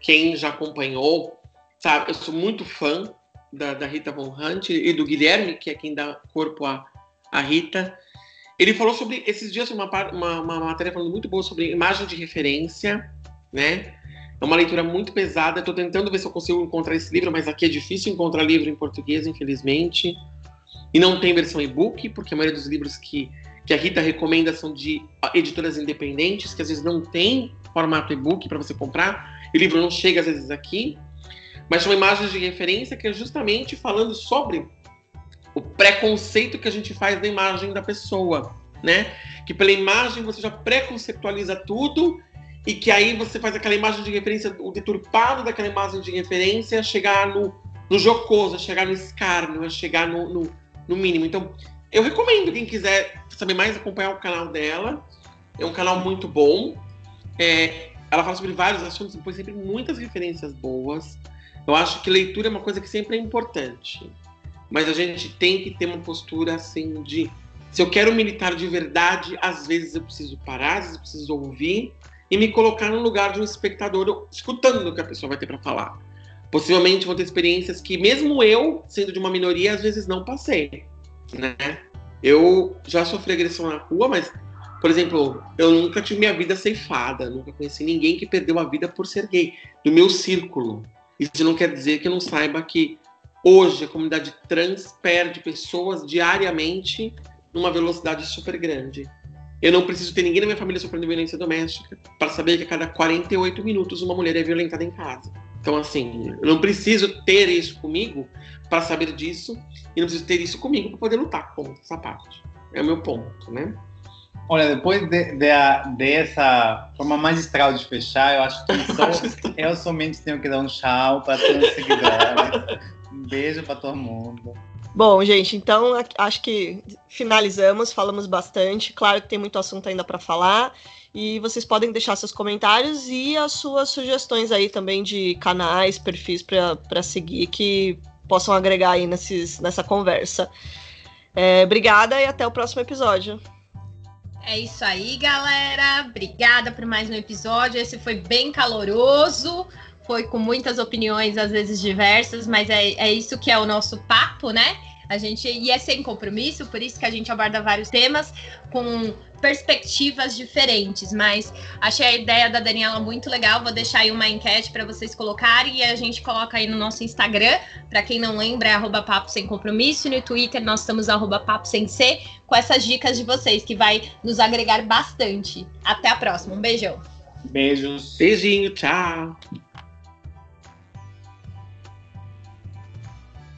A: Quem já acompanhou, sabe, eu sou muito fã da, da Rita Von Hunt e do Guilherme, que é quem dá corpo a, a Rita. Ele falou sobre, esses dias, uma, uma, uma matéria falando muito boa sobre imagem de referência, né? É uma leitura muito pesada. Estou tentando ver se eu consigo encontrar esse livro, mas aqui é difícil encontrar livro em português, infelizmente. E não tem versão e-book, porque a maioria dos livros que, que a Rita recomenda são de editoras independentes, que às vezes não tem formato e-book para você comprar. E o livro não chega às vezes aqui. Mas são imagens de referência que é justamente falando sobre o preconceito que a gente faz da imagem da pessoa, né? Que pela imagem você já preconceptualiza tudo e que aí você faz aquela imagem de referência, o deturpado daquela imagem de referência, chegar no, no jocoso, chegar no escárnio, chegar no, no, no mínimo. Então, eu recomendo quem quiser saber mais acompanhar o canal dela. É um canal muito bom. É, ela fala sobre vários assuntos, depois sempre muitas referências boas. Eu acho que leitura é uma coisa que sempre é importante mas a gente tem que ter uma postura assim de se eu quero militar de verdade, às vezes eu preciso parar, às vezes eu preciso ouvir e me colocar no lugar de um espectador, escutando o que a pessoa vai ter para falar. Possivelmente vão ter experiências que, mesmo eu, sendo de uma minoria, às vezes não passei. Né? Eu já sofri agressão na rua, mas, por exemplo, eu nunca tive minha vida ceifada, nunca conheci ninguém que perdeu a vida por ser gay, do meu círculo. Isso não quer dizer que eu não saiba que Hoje, a comunidade trans perde pessoas diariamente numa velocidade super grande. Eu não preciso ter ninguém na minha família sofrendo violência doméstica para saber que a cada 48 minutos uma mulher é violentada em casa. Então, assim, eu não preciso ter isso comigo para saber disso e não preciso ter isso comigo para poder lutar contra essa parte. É o meu ponto, né?
D: Olha, depois de, de, dessa forma magistral de fechar, eu acho que só, <laughs> eu somente tenho que dar um tchau para todos os seguidores. Um beijo para todo mundo.
B: Bom, gente, então acho que finalizamos, falamos bastante. Claro que tem muito assunto ainda para falar. E vocês podem deixar seus comentários e as suas sugestões aí também de canais, perfis para seguir que possam agregar aí nesses, nessa conversa. É, obrigada e até o próximo episódio.
C: É isso aí, galera. Obrigada por mais um episódio. Esse foi bem caloroso, foi com muitas opiniões, às vezes diversas, mas é, é isso que é o nosso papo, né? A gente e é sem compromisso, por isso que a gente aborda vários temas com perspectivas diferentes, mas achei a ideia da Daniela muito legal. Vou deixar aí uma enquete para vocês colocarem e a gente coloca aí no nosso Instagram. Para quem não lembra, é arroba papo sem compromisso. E no Twitter nós estamos arroba papo sem C, com essas dicas de vocês, que vai nos agregar bastante. Até a próxima. Um beijão.
D: Beijos.
A: Beijinho, tchau.